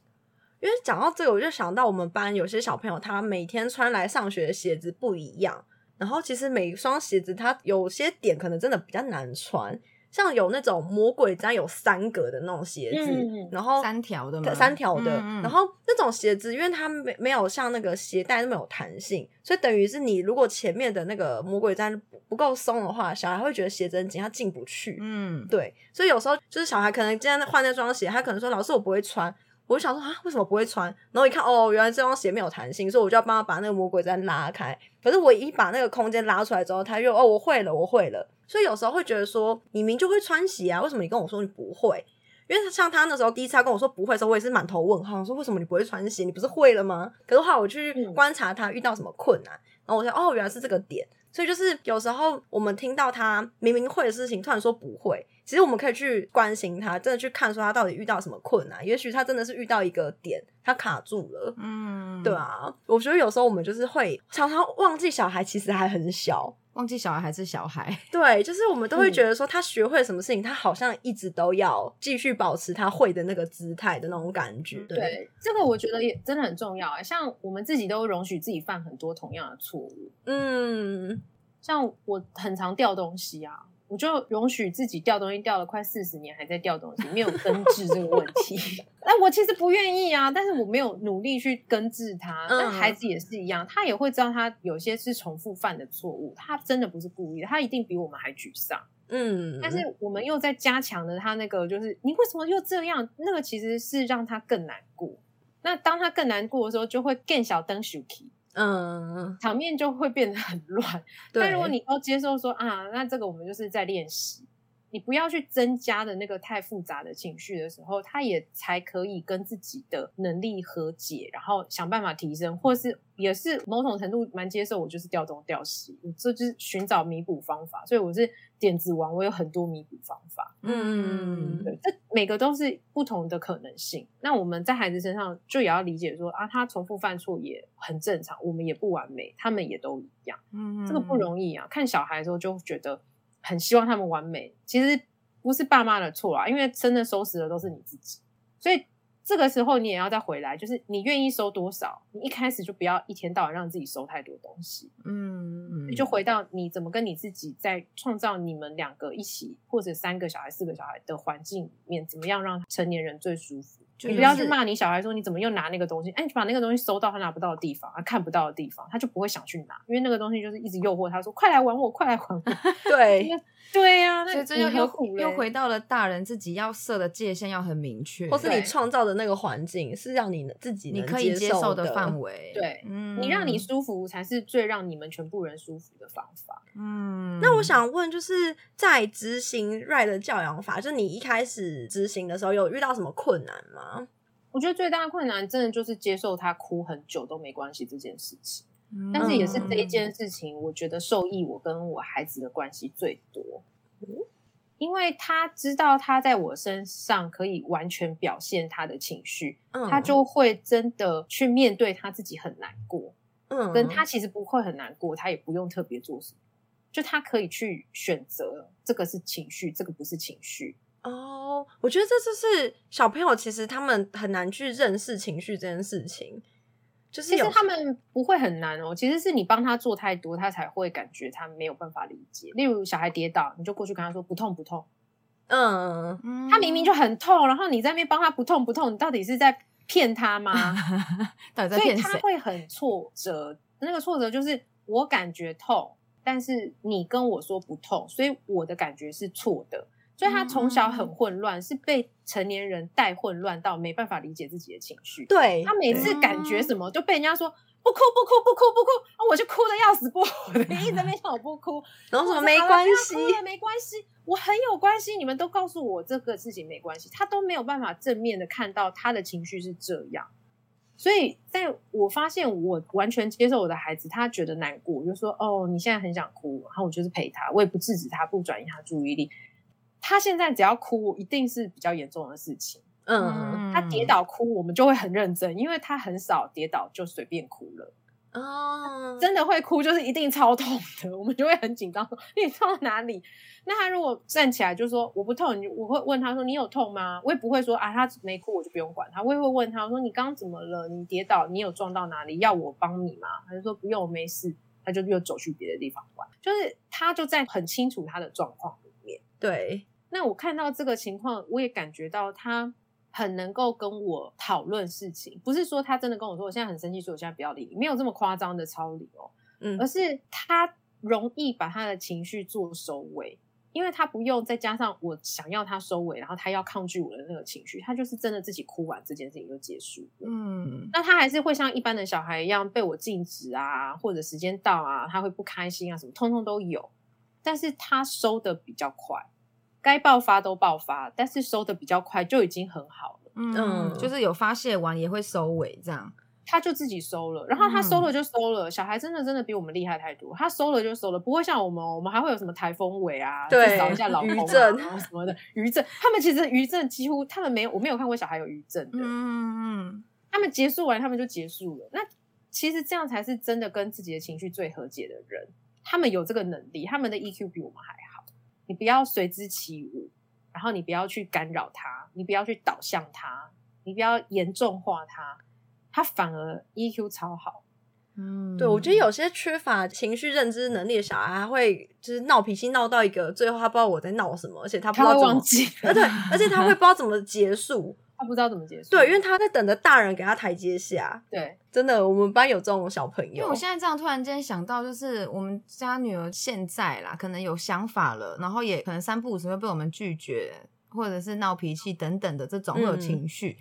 因为讲到这个，我就想到我们班有些小朋友，他每天穿来上学的鞋子不一样，然后其实每一双鞋子，它有些点可能真的比较难穿。像有那种魔鬼毡有三格的那种鞋子，然后三条的，三条的，然后那种鞋子，因为它没没有像那个鞋带那么有弹性，所以等于是你如果前面的那个魔鬼毡不够松的话，小孩会觉得鞋子很紧，他进不去。嗯，对，所以有时候就是小孩可能今天换那双鞋，他可能说老师我不会穿，我就想说啊为什么不会穿？然后一看哦，原来这双鞋没有弹性，所以我就要帮他把那个魔鬼毡拉开。可是我一把那个空间拉出来之后，他又哦我会了，我会了。所以有时候会觉得说，你明就会穿鞋啊，为什么你跟我说你不会？因为像他那时候第一次跟我说不会的时候，我也是满头问号，说为什么你不会穿鞋？你不是会了吗？可是后来我去观察他遇到什么困难，然后我说哦，原来是这个点。所以就是有时候我们听到他明明会的事情，突然说不会，其实我们可以去关心他，真的去看说他到底遇到什么困难。也许他真的是遇到一个点，他卡住了。嗯，对啊，我觉得有时候我们就是会常常忘记小孩其实还很小。忘记小孩还是小孩，对，就是我们都会觉得说他学会什么事情，他好像一直都要继续保持他会的那个姿态的那种感觉。对，这个我觉得也真的很重要啊。像我们自己都容许自己犯很多同样的错误，嗯，像我很常掉东西啊。我就容许自己掉东西掉了快四十年，还在掉东西，没有根治这个问题。那我其实不愿意啊，但是我没有努力去根治它。那孩子也是一样，他也会知道他有些是重复犯的错误，他真的不是故意的，他一定比我们还沮丧。嗯，但是我们又在加强了他那个，就是你为什么又这样？那个其实是让他更难过。那当他更难过的时候，就会更小灯 shuki。嗯，场面就会变得很乱。但如果你都接受说啊，那这个我们就是在练习，你不要去增加的那个太复杂的情绪的时候，他也才可以跟自己的能力和解，然后想办法提升，或是也是某种程度蛮接受我就是掉东掉西，这就是寻找弥补方法。所以我是点子王，我有很多弥补方法。嗯，对，这每个都是不同的可能性。那我们在孩子身上就也要理解说啊，他重复犯错也很正常，我们也不完美，他们也都一样。嗯，这个不容易啊。看小孩的时候就觉得很希望他们完美，其实不是爸妈的错啊，因为真的收拾的都是你自己。所以这个时候你也要再回来，就是你愿意收多少，你一开始就不要一天到晚让自己收太多东西，嗯，你就回到你怎么跟你自己在创造你们两个一起或者三个小孩、四个小孩的环境里面，怎么样让成年人最舒服。就你不要去骂你小孩说你怎么又拿那个东西，哎，你把那个东西收到他拿不到的地方，他看不到的地方，他就不会想去拿，因为那个东西就是一直诱惑他说快来玩我，快来玩我。对，对呀、那你所以这又又回到了大人自己要设的界限要很明确，或是你创造的那个环境是让你自己能你可以接受受的范围。对嗯你让你舒服才是最让你们全部人舒服的方法。嗯，那我想问，就是在执行 right 的教养法，就是你一开始执行的时候，有遇到什么困难吗？我觉得最大的困难真的就是接受他哭很久都没关系这件事情，嗯，但是也是这一件事情，我觉得受益我跟我孩子的关系最多。因为他知道他在我身上可以完全表现他的情绪，嗯，他就会真的去面对他自己很难过，嗯跟他其实不会很难过，他也不用特别做什么，就他可以去选择这个是情绪，这个不是情绪。哦，我觉得这就是小朋友其实他们很难去认识情绪这件事情，就是其实他们不会很难哦，其实是你帮他做太多，他才会感觉他没有办法理解。例如小孩跌倒，你就过去跟他说不痛不痛，嗯嗯他明明就很痛，然后你在那边帮他不痛不痛，你到底是在骗他吗？到底在所以？他会很挫折，那个挫折就是我感觉痛，但是你跟我说不痛，所以我的感觉是错的。所以他从小很混乱，是被成年人带混乱到没办法理解自己的情绪。对，他每次感觉什么就被人家说不哭不哭不哭不哭，啊我就哭的要死不活的，一直在那叫我不哭，然后什么我说没关系没关系，我很有关系，你们都告诉我这个事情没关系，他都没有办法正面的看到他的情绪是这样。所以，在我发现我完全接受我的孩子，他觉得难过，我就说哦，你现在很想哭，然后我就是陪他，我也不制止他，不转移他注意力。他现在只要哭，一定是比较严重的事情。嗯他跌倒哭，我们就会很认真，因为他很少跌倒就随便哭了。哦，真的会哭，就是一定超痛的，我们就会很紧张，说你痛到哪里？那他如果站起来就说我不痛，你我会问他说你有痛吗？我也不会说啊他没哭我就不用管他，我也会问他我说你刚刚怎么了？你跌倒，你有撞到哪里？要我帮你吗？他就说不用，我没事。他就又走去别的地方玩，就是他就在很清楚他的状况。对，那我看到这个情况，我也感觉到他很能够跟我讨论事情，不是说他真的跟我说我现在很生气，所以我现在不要理你，没有这么夸张的超理哦，嗯而是他容易把他的情绪做收尾，因为他不用再加上我想要他收尾，然后他要抗拒我的那个情绪，他就是真的自己哭完这件事情就结束了。嗯那他还是会像一般的小孩一样被我禁止啊，或者时间到啊，他会不开心啊，什么通通都有。但是他收的比较快，该爆发都爆发，但是收的比较快就已经很好了。嗯，嗯就是有发泄完也会收尾这样。他就自己收了，然后他收嗯了就收了。小孩真的真的比我们厉害太多，他收了就收了，不会像我们哦，我们还会有什么台风尾啊，对去扫一下老公啊余震什么的余震。他们其实余震几乎他们没有，我没有看过小孩有余震的。嗯嗯他们结束完，他们就结束了。那其实这样才是真的跟自己的情绪最和解的人。他们有这个能力，他们的 EQ 比我们还好。你不要随之起舞，然后你不要去干扰他，你不要去导向他，你不要严重化他，他反而 EQ 超好。嗯，对，我觉得有些缺乏情绪认知能力的小孩，他会就是闹脾气闹到一个最后，他不知道我在闹什么，而且他不知道怎么忘，记呃，对，而且他会不知道怎么结束。他不知道怎么结束。对，因为他在等着大人给他台阶下。对真的，我们班有这种小朋友因为我。现在这样突然间想到，就是我们家女儿现在啦，可能有想法了，然后也可能三不五时会被我们拒绝，或者是闹脾气等等的这种会有嗯情绪。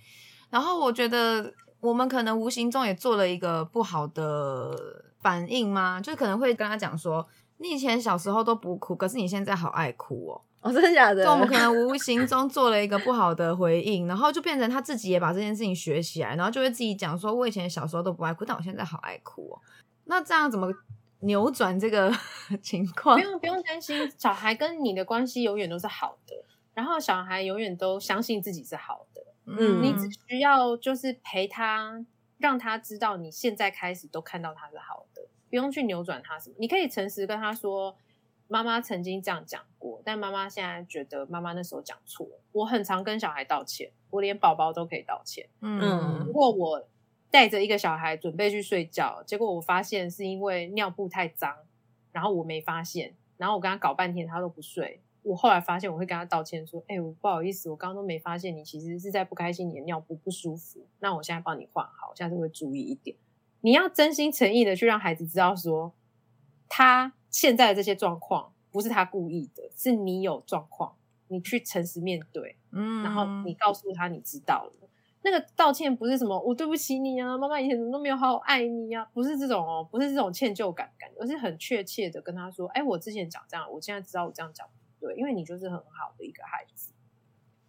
然后我觉得我们可能无形中也做了一个不好的反应吗？就可能会跟他讲说，你以前小时候都不哭，可是你现在好爱哭哦。哦，真的假的？就我们可能无形中做了一个不好的回应，然后就变成他自己也把这件事情学起来，然后就会自己讲说，我以前小时候都不爱哭，但我现在好爱哭哦。那这样怎么扭转这个 情况不？用不用担心，小孩跟你的关系永远都是好的，然后小孩永远都相信自己是好的。嗯你只需要就是陪他，让他知道你现在开始都看到他是好的，不用去扭转他什么。你可以诚实跟他说，妈妈曾经这样讲过，但妈妈现在觉得妈妈那时候讲错了。我很常跟小孩道歉，我连宝宝都可以道歉。嗯如果我带着一个小孩准备去睡觉，结果我发现是因为尿布太脏，然后我没发现，然后我跟他搞半天他都不睡。我后来发现，我会跟他道歉说：“哎、我不好意思，我刚刚都没发现你其实是在不开心，你的尿布不舒服。那我现在帮你换好，下次会注意一点。你要真心诚意的去让孩子知道说，他现在的这些状况不是他故意的，是你有状况，你去诚实面对。嗯然后你告诉他你知道了。那个道歉不是什么我对不起你啊，妈妈以前怎么都没有好好爱你啊，不是这种哦，不是这种歉疚感感觉，而是很确切的跟他说，哎，我之前讲这样，我现在知道我这样讲不对，因为你就是很好的一个孩子。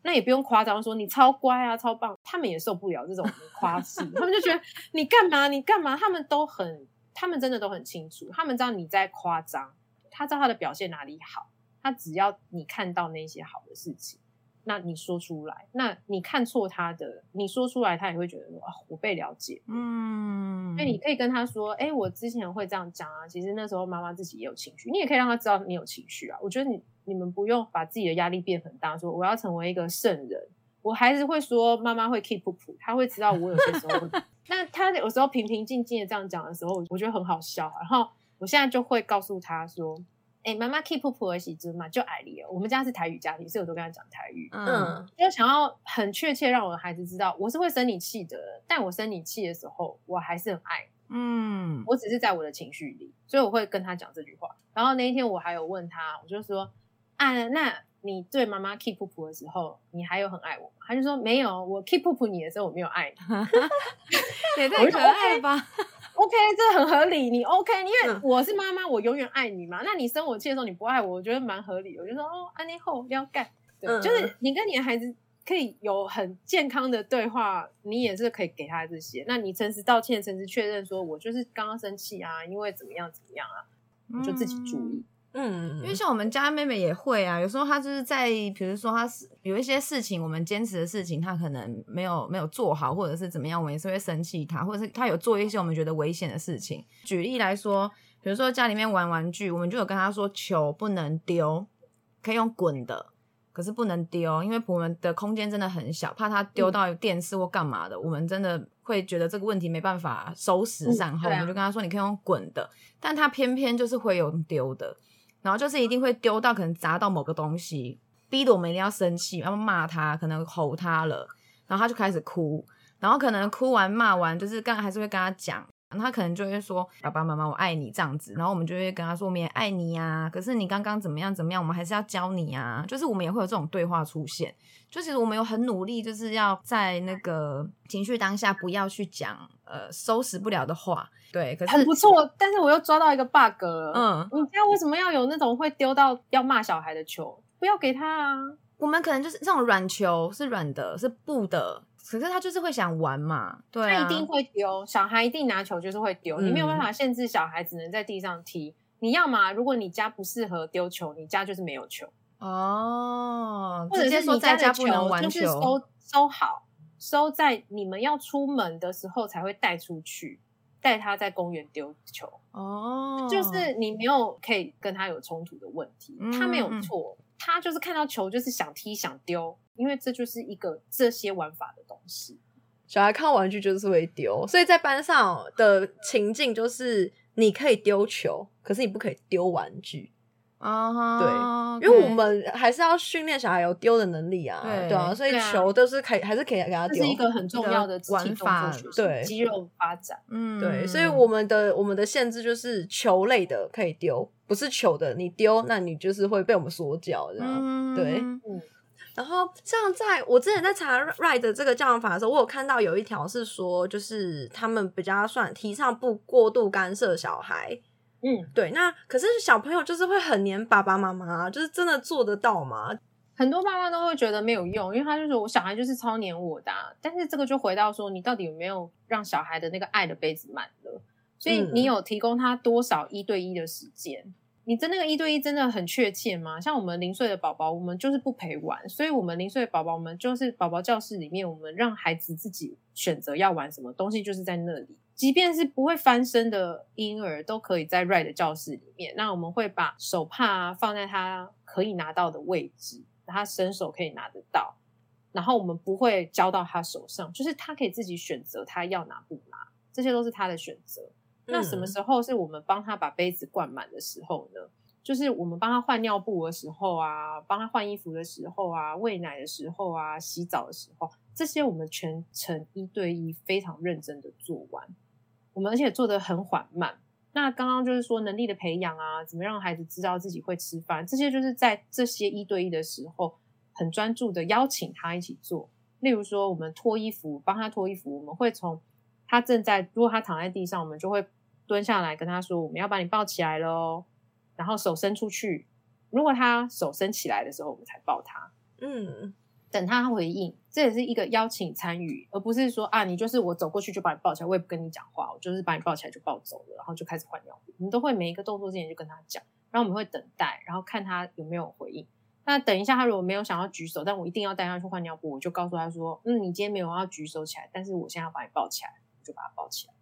那也不用夸张说你超乖啊，超棒，他们也受不了这种夸饰，他们就觉得你干嘛你干嘛，他们都很，他们真的都很清楚，他们知道你在夸张，他知道他的表现哪里好，他只要你看到那些好的事情。那你说出来，那你看错他的，你说出来，他也会觉得说啊，我被了解。嗯，所以你可以跟他说，哎、我之前会这样讲啊，其实那时候妈妈自己也有情绪，你也可以让他知道你有情绪啊。我觉得你你们不用把自己的压力变很大，说我要成为一个圣人。我还是会说妈妈会 keep 谱，他会知道我有些时候会，那他有时候平平静静的这样讲的时候，我觉得很好笑。然后我现在就会告诉他说。哎、妈妈 keep 谱的时阵嘛，就爱你。我们家是台语家庭，所以我都跟他讲台语。嗯嗯就想要很确切让我的孩子知道，我是会生你气的，但我生你气的时候，我还是很爱，嗯我只是在我的情绪里，所以我会跟他讲这句话。然后那一天我还有问他，我就说啊，那你对妈妈 keep 谱的时候，你还有很爱我吗？他就说没有，我 keep 谱你的时候我没有爱你。也太可爱吧！OK，这很合理，你 OK，因为嗯我是妈妈，我永远爱你嘛。那你生我气的时候你不爱我，我觉得蛮合理的。我就说哦，安妮后要干，对，嗯就是你跟你的孩子可以有很健康的对话，你也是可以给他这些。那你诚实道歉，诚实确认说我就是刚刚生气啊，因为怎么样怎么样啊，你就自己注意。嗯，因为像我们家妹妹也会啊，有时候她就是在，比如说她是有一些事情，我们坚持的事情，她可能没有没有做好，或者是怎么样，我们也是会生气她，或者是她有做一些我们觉得危险的事情。举例来说，比如说家里面玩玩具，我们就有跟她说球不能丢，可以用滚的，可是不能丢，因为我们的空间真的很小，怕她丢到电视或干嘛的，我们真的会觉得这个问题没办法收拾善后，嗯啊我们就跟她说你可以用滚的，但她偏偏就是会用丢的。然后就是一定会丢到可能砸到某个东西，逼得我们一定要生气，要骂他，可能吼他了，然后他就开始哭，然后可能哭完骂完，就是刚还是会跟他讲，他可能就会说爸爸妈妈我爱你这样子，然后我们就会跟他说我们也爱你呀、可是你刚刚怎么样怎么样，我们还是要教你啊，就是我们也会有这种对话出现，就其实我们有很努力，就是要在那个情绪当下不要去讲呃收拾不了的话，对，可是很不错，但是我又抓到一个 bug 了。嗯，你家为什么要有那种会丢到要骂小孩的球？不要给他啊！我们可能就是这种软球是软的，是布的，可是他就是会想玩嘛，对啊，他一定会丢，小孩一定拿球就是会丢，你没有嗯办法限制小孩只能在地上踢。你要嘛，如果你家不适合丢球，你家就是没有球，哦，或者是你的在家不能玩就是球，收收好，收在你们要出门的时候才会带出去，带他在公园丢球。哦，就是你没有可以跟他有冲突的问题，他没有错，他就是看到球就是想踢想丢，因为这就是一个这些玩法的东西。小孩看玩具就是会丢，所以在班上的情境就是你可以丢球，可是你不可以丢玩具，啊，对因为我们还是要训练小孩有丢的能力啊，对对啊，所以球都是可以，还是可以给他丢这是。一个很重要的玩法对肌肉发展。嗯，对，所以我们的我们的限制就是球类的可以丢，不是球的你丢，那你就是会被我们锁脚这样。嗯对然后像在我之前在查 Ride 的这个教养法的时候，我有看到有一条是说，就是他们比较算提倡不过度干涉小孩。嗯，对，那可是小朋友就是会很黏爸爸妈妈，就是真的做得到吗？很多爸妈都会觉得没有用，因为他就说我小孩就是超黏我的、啊，但是这个就回到说，你到底有没有让小孩的那个爱的杯子满了？所以嗯你有提供他多少一对一的时间？你的那个一对一真的很确切吗？像我们零岁的宝宝，我们就是不陪玩，所以我们零岁的宝宝，我们就是宝宝教室里面，我们让孩子自己选择要玩什么东西，就是在那里。即便是不会翻身的婴儿，都可以在 Red 的教室里面。那我们会把手帕放在他可以拿到的位置，他伸手可以拿得到。然后我们不会交到他手上，就是他可以自己选择他要拿不拿，这些都是他的选择。那什么时候是我们帮他把杯子灌满的时候呢？就是我们帮他换尿布的时候啊，帮他换衣服的时候啊，喂奶的时候啊，洗澡的时候，这些我们全程一对一非常认真的做完。我们而且做的很缓慢。那刚刚就是说能力的培养啊，怎么让孩子知道自己会吃饭，这些就是在这些一对一的时候很专注的邀请他一起做。例如说，我们脱衣服，帮他脱衣服，我们会从他正在，如果他躺在地上，我们就会蹲下来跟他说，我们要把你抱起来喽。然后手伸出去，如果他手伸起来的时候，我们才抱他。嗯，等他回应，这也是一个邀请参与，而不是说啊，你就是我走过去就把你抱起来，我也不跟你讲话，我就是把你抱起来就抱走了，然后就开始换尿布。我们都会每一个动作之前就跟他讲，然后我们会等待，然后看他有没有回应。那等一下，他如果没有想要举手，但我一定要带他去换尿布，我就告诉他说，嗯，你今天没有要举手起来，但是我现在要把你抱起来，我就把他抱起来。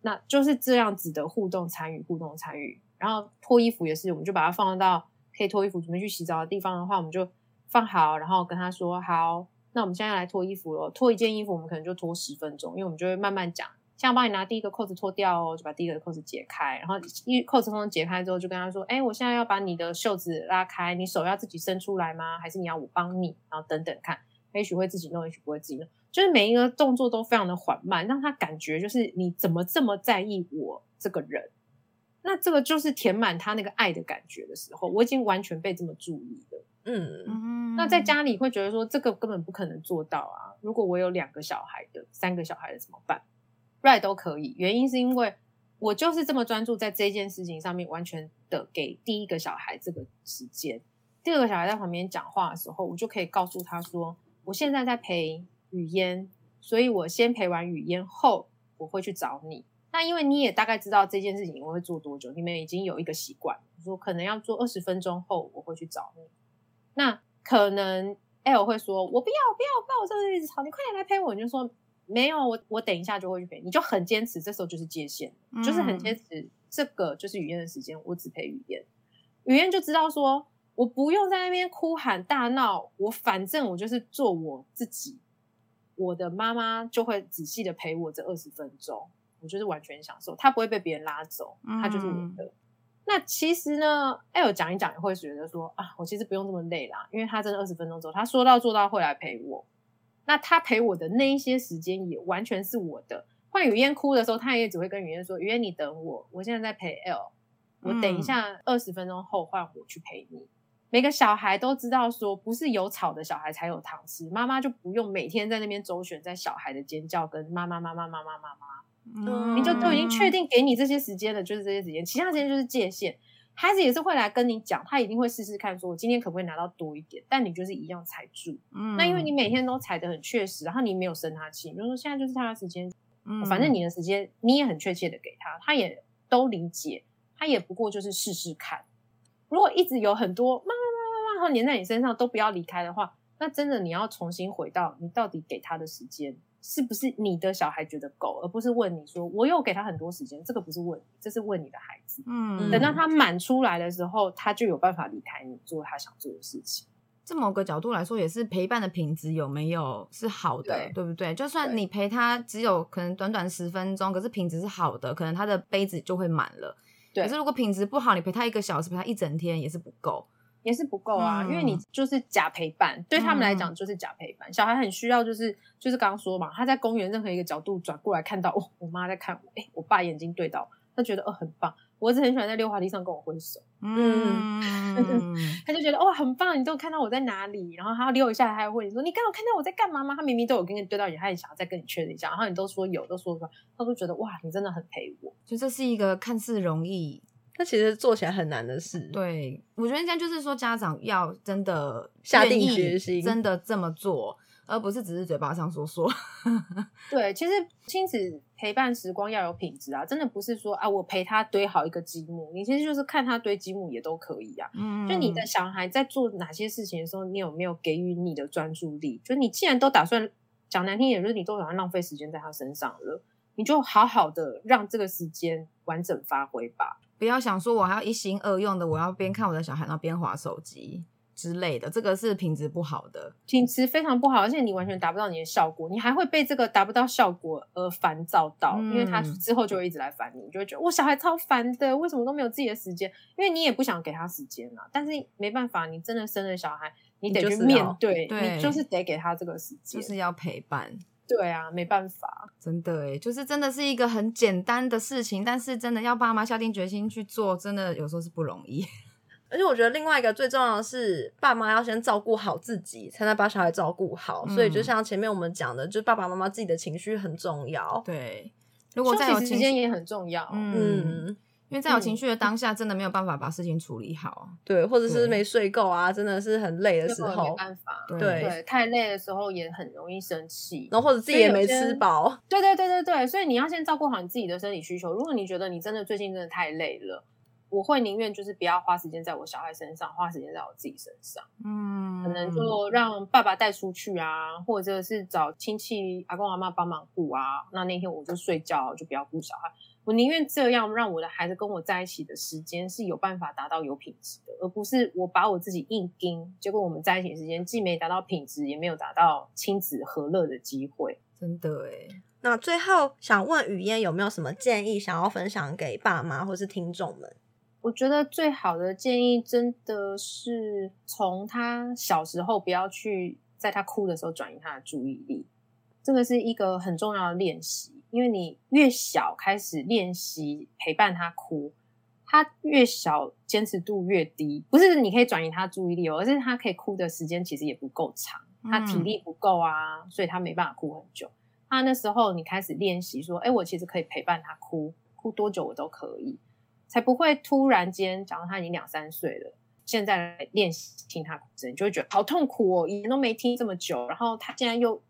那就是这样子的互动参与，互动参与。然后脱衣服也是，我们就把它放到可以脱衣服准备去洗澡的地方的话，我们就放好，然后跟他说好，那我们现在来脱衣服了。脱一件衣服，我们可能就脱十分钟，因为我们就会慢慢讲，现在帮你拿第一个扣子脱掉哦，就把第一个扣子解开，然后一扣子通解开之后，就跟他说，哎，我现在要把你的袖子拉开，你手要自己伸出来吗？还是你要我帮你？然后等等看，也许会自己弄，也许不会自己弄，就是每一个动作都非常的缓慢，让他感觉就是你怎么这么在意我这个人。那这个就是填满他那个爱的感觉的时候，我已经完全被这么注意了。嗯，那在家里会觉得说这个根本不可能做到啊！如果我有两个小孩的、三个小孩的怎么办？Right 都可以，原因是因为我就是这么专注在这件事情上面，完全的给第一个小孩这个时间，第二个小孩在旁边讲话的时候，我就可以告诉他说，我现在在陪雨嫣，所以我先陪完雨嫣后，我会去找你。那因为你也大概知道这件事情我会做多久，你们已经有一个习惯，说可能要做二十分钟后我会去找你。那可能 L 会说：“我不要，不要，不要！我这个一直吵，你快点来陪我。”你就说：“没有，我我等一下就会去陪。”你就很坚持，这时候就是界限，就是很坚持。这个就是语言的时间，我只陪语言。语言就知道说，我不用在那边哭喊大闹，我反正我就是做我自己。我的妈妈就会仔细的陪我这二十分钟。我就是完全享受，她不会被别人拉走，她就是我的。那其实呢，L 讲一讲也会觉得说啊，我其实不用这么累啦，因为他真的二十分钟之后，他说到做到会来陪我。那他陪我的那一些时间也完全是我的。换雨嫣哭的时候，他也只会跟雨嫣说：“雨嫣，你等我，我现在在陪 L，我等一下二十分钟后换我去陪你。”每个小孩都知道说，不是有吵的小孩才有糖吃，妈妈就不用每天在那边周旋在小孩的尖叫跟妈妈妈妈妈妈妈妈。你就都已经确定给你这些时间了，就是这些时间，其他时间就是界限。孩子也是会来跟你讲，他一定会试试看，说我今天可不可以拿到多一点。但你就是一样踩住，嗯，那因为你每天都踩得很确实，然后你没有生他气，你就说现在就是他的时间，嗯，反正你的时间你也很确切的给他，他也都理解，他也不过就是试试看。如果一直有很多妈妈妈妈妈，然后粘在你身上都不要离开的话，那真的你要重新回到你到底给他的时间。是不是你的小孩觉得够，而不是问你说我有给他很多时间？这个不是问你，这是问你的孩子。嗯，等到他满出来的时候，他就有办法离开你，做他想做的事情。这某个角度来说，也是陪伴的品质有没有是好的，对不对？就算你陪他只有可能短短十分钟，可是品质是好的，可能他的杯子就会满了。对，可是如果品质不好，你陪他一个小时，陪他一整天也是不够。也是不够啊，因为你就是假陪伴，对他们来讲就是假陪伴。小孩很需要，就是就是刚刚说嘛，他在公园任何一个角度转过来看到，哦，我妈在看我，哎，我爸眼睛对到，他觉得哦很棒。我儿子很喜欢在溜滑梯上跟我挥手，嗯，他就觉得哦很棒，你都看到我在哪里，然后他溜一下，他还会说你刚好看到我在干嘛吗？他明明都有跟你对到眼，他也想要再跟你确认一下，然后你都说有，都说出来，他都觉得哇，你真的很陪我。就这是一个看似容易。那其实做起来很难的事。对，我觉得应该就是说，家长要真的下定决心，真的这么做，而不是只是嘴巴上说说。对，其实亲子陪伴时光要有品质啊，真的不是说啊，我陪他堆好一个积木，你其实就是看他堆积木也都可以啊。嗯，就你的小孩在做哪些事情的时候，你有没有给予你的专注力？就你既然都打算讲难听点，就是你都打算浪费时间在他身上了。你就好好的让这个时间完整发挥吧。不要想说我还要一心二用的，我要边看我的小孩，然后边划手机之类的，这个是品质不好的。品质非常不好，而且你完全达不到你的效果，你还会被这个达不到效果而烦躁到，嗯因为他之后就会一直来烦你，你就会觉得我小孩超烦的，为什么都没有自己的时间？因为你也不想给他时间啊，但是没办法，你真的生了小孩，你得去你就是面对，对你就是得给他这个时间。就是要陪伴，对啊，没办法，真的诶，就是真的是一个很简单的事情，但是真的要爸妈下定决心去做，真的有时候是不容易。而且我觉得另外一个最重要的是，爸妈要先照顾好自己，才能把小孩照顾好。所以就嗯像前面我们讲的，就是爸爸妈妈自己的情绪很重要。对，如果在有休息时，间也很重要。嗯，嗯，因为在有情绪的当下，真的没有办法把事情处理好。对，或者是对没睡够啊，真的是很累的时候没办法，对对，太累的时候也很容易生气。然后或者自己也没吃饱，对对对对对，所以你要先照顾好你自己的生理需求。如果你觉得你真的最近真的太累了，我会宁愿就是不要花时间在我小孩身上，花时间在我自己身上，嗯，可能就让爸爸带出去啊，或者是找亲戚阿公阿妈帮忙顾啊。那那天我就睡觉，就不要顾小孩。我宁愿这样，让我的孩子跟我在一起的时间是有办法达到有品质的，而不是我把我自己硬盯，结果我们在一起时间既没达到品质，也没有达到亲子和乐的机会。真的诶，那最后想问雨嫣有没有什么建议想要分享给爸妈或是听众们？我觉得最好的建议真的是从他小时候不要去在他哭的时候转移他的注意力，这个是一个很重要的练习。因为你越小开始练习陪伴他哭，他越小坚持度越低。不是你可以转移他注意力哦，而是他可以哭的时间其实也不够长，他体力不够啊，所以他没办法哭很久。他那时候你开始练习说，哎，我其实可以陪伴他哭，哭多久我都可以。才不会突然间，假如他已经两三岁了，现在练习听他哭声，你就会觉得好痛苦哦，以前都没听这么久，然后他现在又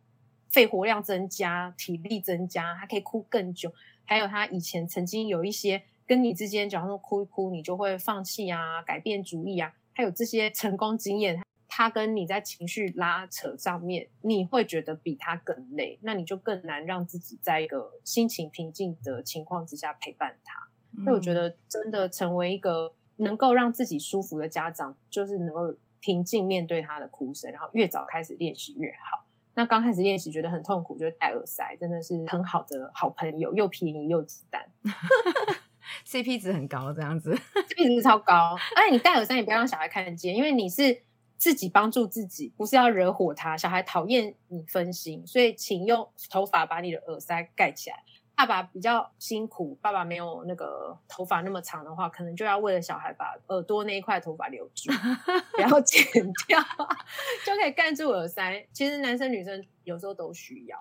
肺活量增加，体力增加，他可以哭更久。还有他以前曾经有一些跟你之间，假如说哭一哭，你就会放弃啊，改变主意啊，他有这些成功经验，他跟你在情绪拉扯上面，你会觉得比他更累，那你就更难让自己在一个心情平静的情况之下陪伴他。所以我觉得，真的成为一个能够让自己舒服的家长，就是能够平静面对他的哭声，然后越早开始练习越好。那刚开始练习觉得很痛苦，就戴耳塞，真的是很好的好朋友，又便宜又简单，CP 值很高，这样子。，CP 值超高。而且你戴耳塞，也不要让小孩看得见，因为你是自己帮助自己，不是要惹火他。小孩讨厌你分心，所以请用头发把你的耳塞盖起来。爸爸比较辛苦，爸爸没有那个头发那么长的话，可能就要为了小孩把耳朵那一块头发留住，然后剪掉，就可以盖住耳塞。其实男生女生有时候都需要。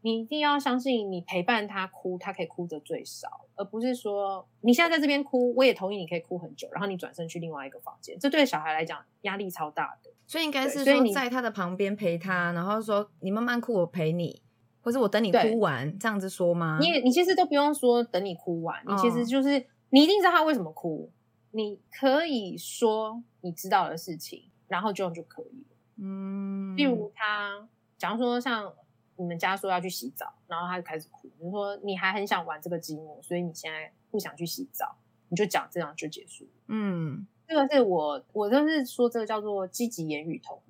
你一定要相信，你陪伴他哭，他可以哭的最少，而不是说你现在在这边哭，我也同意你可以哭很久，然后你转身去另外一个房间，这对小孩来讲压力超大的。所以应该是对所以你说在他的旁边陪他，然后说你慢慢哭，我陪你，或是我等你哭完，这样子说吗？你也你其实都不用说等你哭完，你其哦实就是、你一定知道他为什么哭，你可以说你知道的事情，然后这样就可以了。嗯，例如他，假如说像你们家说要去洗澡，然后他就开始哭，你就说你还很想玩这个积木，所以你现在不想去洗澡，你就讲这样就结束。嗯这个是我我就是说这个叫做积极言语同理，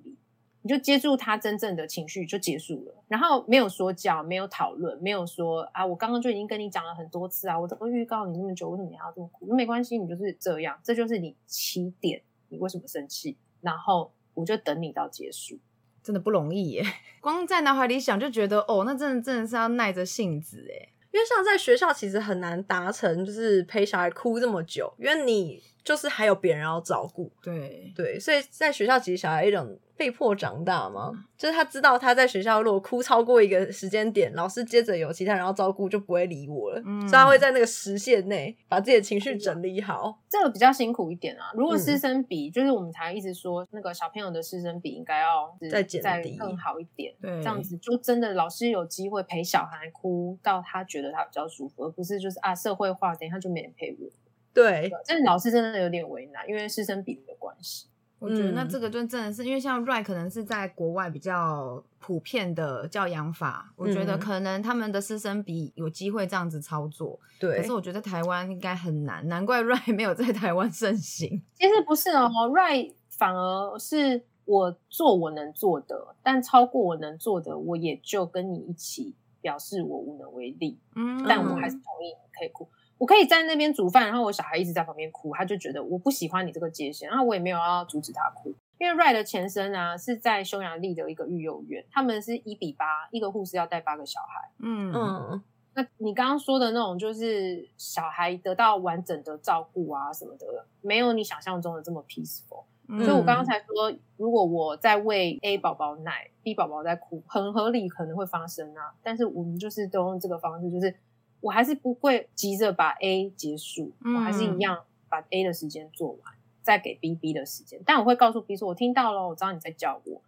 你就接住他真正的情绪就结束了，然后没有说教，没有讨论，没有说啊，我刚刚就已经跟你讲了很多次啊，我都预告你那么久，为什么你还要这么哭？没关系，你就是这样，这就是你起点，你为什么生气？然后我就等你到结束。真的不容易耶。光在脑海里想就觉得，哦，那真的真的是要耐着性子哎。因为像在学校其实很难达成，就是陪小孩哭这么久，因为你就是还有别人要照顾，对，对，所以在学校其实小孩一种被迫长大嘛，就是他知道他在学校如果哭超过一个时间点，老师接着有其他人要照顾，就不会理我了，嗯所以他会在那个时限内把自己的情绪整理好。这个比较辛苦一点啊。如果嗯师生比，就是我们才一直说那个小朋友的师生比应该要再减低再更好一点，对这样子就真的老师有机会陪小孩哭到他觉得他比较舒服，而不是就是啊社会化，等一下就没人陪我。对，但老师真的有点为难，因为师生比的关系。我觉得那嗯这个就真的是因为像 Right 可能是在国外比较普遍的教养法，我觉得嗯可能他们的师生比有机会这样子操作，对可是，我觉得台湾应该很难，难怪 Right 没有在台湾盛行。其实不是哦，right 反而是我做我能做的，但超过我能做的，我也就跟你一起表示我无能为力。嗯，但我还是同意你可以哭，我可以在那边煮饭，然后我小孩一直在旁边哭，他就觉得我不喜欢你这个界限，然后我也没有要阻止他哭。因为 Ray 的前身啊是在匈牙利的一个育幼院，他们是一比八，一个护士要带八个小孩。嗯嗯那你刚刚说的那种，就是小孩得到完整的照顾啊什么的，没有你想象中的这么 peaceful。嗯所以我刚刚才说，如果我在喂 A 宝宝奶，B 宝宝在哭，很合理，可能会发生啊。但是我们就是都用这个方式，就是我还是不会急着把 A 结束，嗯我还是一样把 A 的时间做完，再给 B B 的时间。但我会告诉 B 说，我听到了，我知道你在叫我，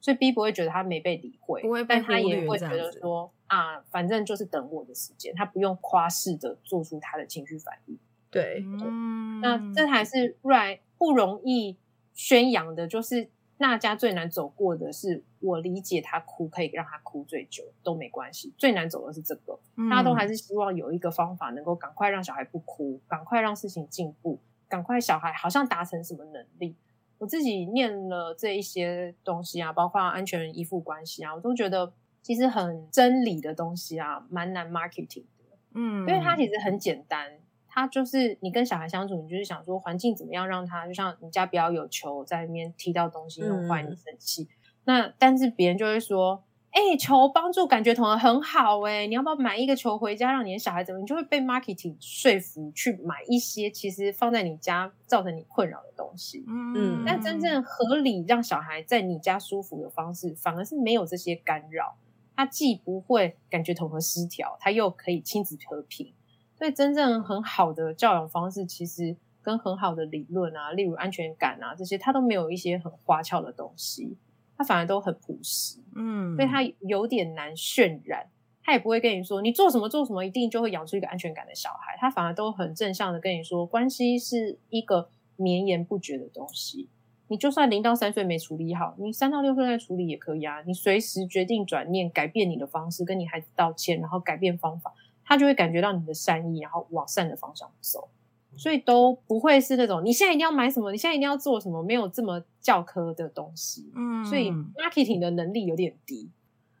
所以 B 不会觉得他没被理会，不会被但他也会觉得说啊，反正就是等我的时间，他不用夸饰的做出他的情绪反应。对，嗯那这还是 right 不容易宣扬的，就是那家最难走过的是，我理解他哭可以让他哭最久都没关系，最难走的是这个，大家都还是是希望有一个方法能够赶快让小孩不哭，赶快让事情进步，赶快小孩好像达成什么能力。我自己念了这一些东西啊，包括安全依附关系啊，我都觉得其实很真理的东西啊，蛮难 marketing 的。嗯，因为它其实很简单，它就是你跟小孩相处，你就是想说环境怎么样让他，就像你家不要有球在那边踢到东西弄坏你嗯生气。那但是别人就会说，哎、球帮助感觉统合很好、哎，你要不要买一个球回家让你的小孩怎么？你就会被 marketing 说服去买一些其实放在你家造成你困扰的东西。嗯，但真正合理让小孩在你家舒服的方式，反而是没有这些干扰。他既不会感觉统合失调，他又可以亲子和平。所以真正很好的教养方式，其实跟很好的理论啊，例如安全感啊这些，它都没有一些很花俏的东西，它反而都很朴实。嗯，所以它有点难渲染。他也不会跟你说你做什么做什么一定就会养出一个安全感的小孩，他反而都很正向的跟你说，关系是一个绵延不绝的东西。你就算零到三岁没处理好，你三到六岁再处理也可以啊。你随时决定转念，改变你的方式，跟你孩子道歉，然后改变方法，他就会感觉到你的善意，然后往善的方向走。所以都不会是那种你现在一定要买什么，你现在一定要做什么，没有这么教科的东西。嗯，所以 marketing 的能力有点低。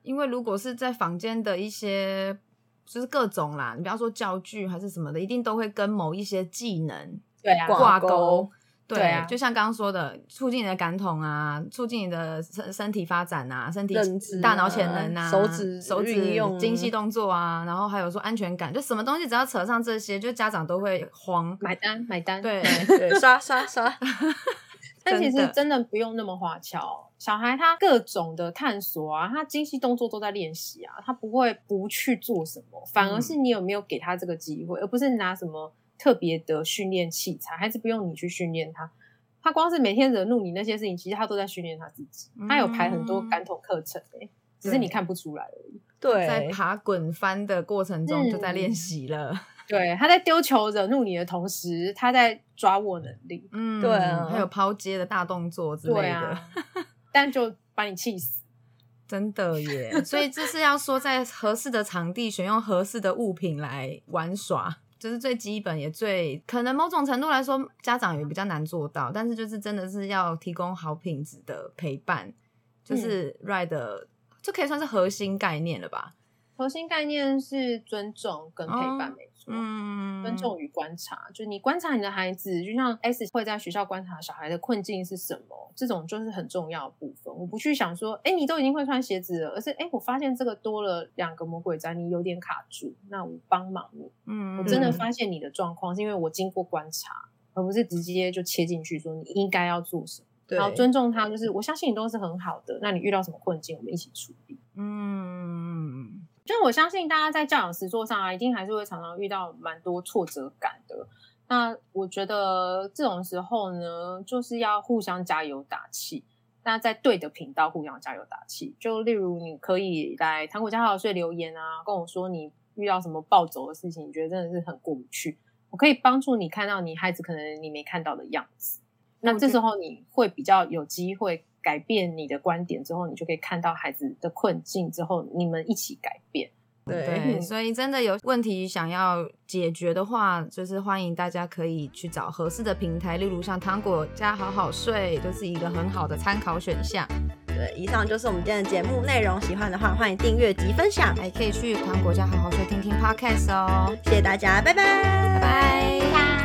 因为如果是在房间的一些，就是各种啦，你不要说教具还是什么的，一定都会跟某一些技能对啊，挂钩。对对啊就像刚刚说的，促进你的感统啊，促进你的身身体发展啊，身体认知大脑啊潜能啊，手指手指运用精细动作啊，然后还有说安全感，就什么东西只要扯上这些，就家长都会慌。买单买单。对，对，刷刷刷，但其实真的不用那么花俏。小孩他各种的探索啊，他精细动作都在练习啊，他不会不去做什么，反而是你有没有给他这个机会，而不是拿什么特别的训练器材，孩子不用你去训练他。他光是每天惹怒你那些事情，其实他都在训练他自己。他有排很多嗯感统课程诶、只是你看不出来而已。在，爬滚翻的过程中就在练嗯习了。对，他在丢球惹怒你的同时，他在抓握能力。嗯，对啊还有抛接的大动作之类的。啊，但就把你气死。真的耶，所以这是要说在合适的场地选用合适的物品来玩耍，这是最基本也最可能某种程度来说家长也比较难做到，但是就是真的是要提供好品质的陪伴，就是 right 的，就可以算是核心概念了吧？核心概念是尊重跟陪伴，哦没错。嗯，尊重与观察，就是你观察你的孩子，就像 S 会在学校观察小孩的困境是什么，这种就是很重要的部分。我不去想说，哎，你都已经会穿鞋子了，而是哎，我发现这个多了两个魔鬼毡，你有点卡住，那我帮忙你。嗯，我真的嗯发现你的状况，是因为我经过观察，而不是直接就切进去说你应该要做什么。对然后尊重他，就是我相信你都是很好的。那你遇到什么困境，我们一起处理。嗯，就是我相信大家在教养实作上啊，一定还是会常常遇到蛮多挫折感的。那我觉得这种时候呢，就是要互相加油打气。那在对的频道互相加油打气，就例如你可以来糖果家好好睡留言啊，跟我说你遇到什么暴走的事情，你觉得真的是很过不去，我可以帮助你看到你孩子可能你没看到的样子。那这时候你会比较有机会改变你的观点，之后你就可以看到孩子的困境，之后你们一起改变。对，所以真的有问题想要解决的话，就是欢迎大家可以去找合适的平台，例如像糖果加好好睡，就是一个很好的参考选项。对，以上就是我们今天的节目内容。喜欢的话，欢迎订阅及分享。还可以去糖果加好好睡听听 podcast 哦。谢谢大家，拜拜，拜拜。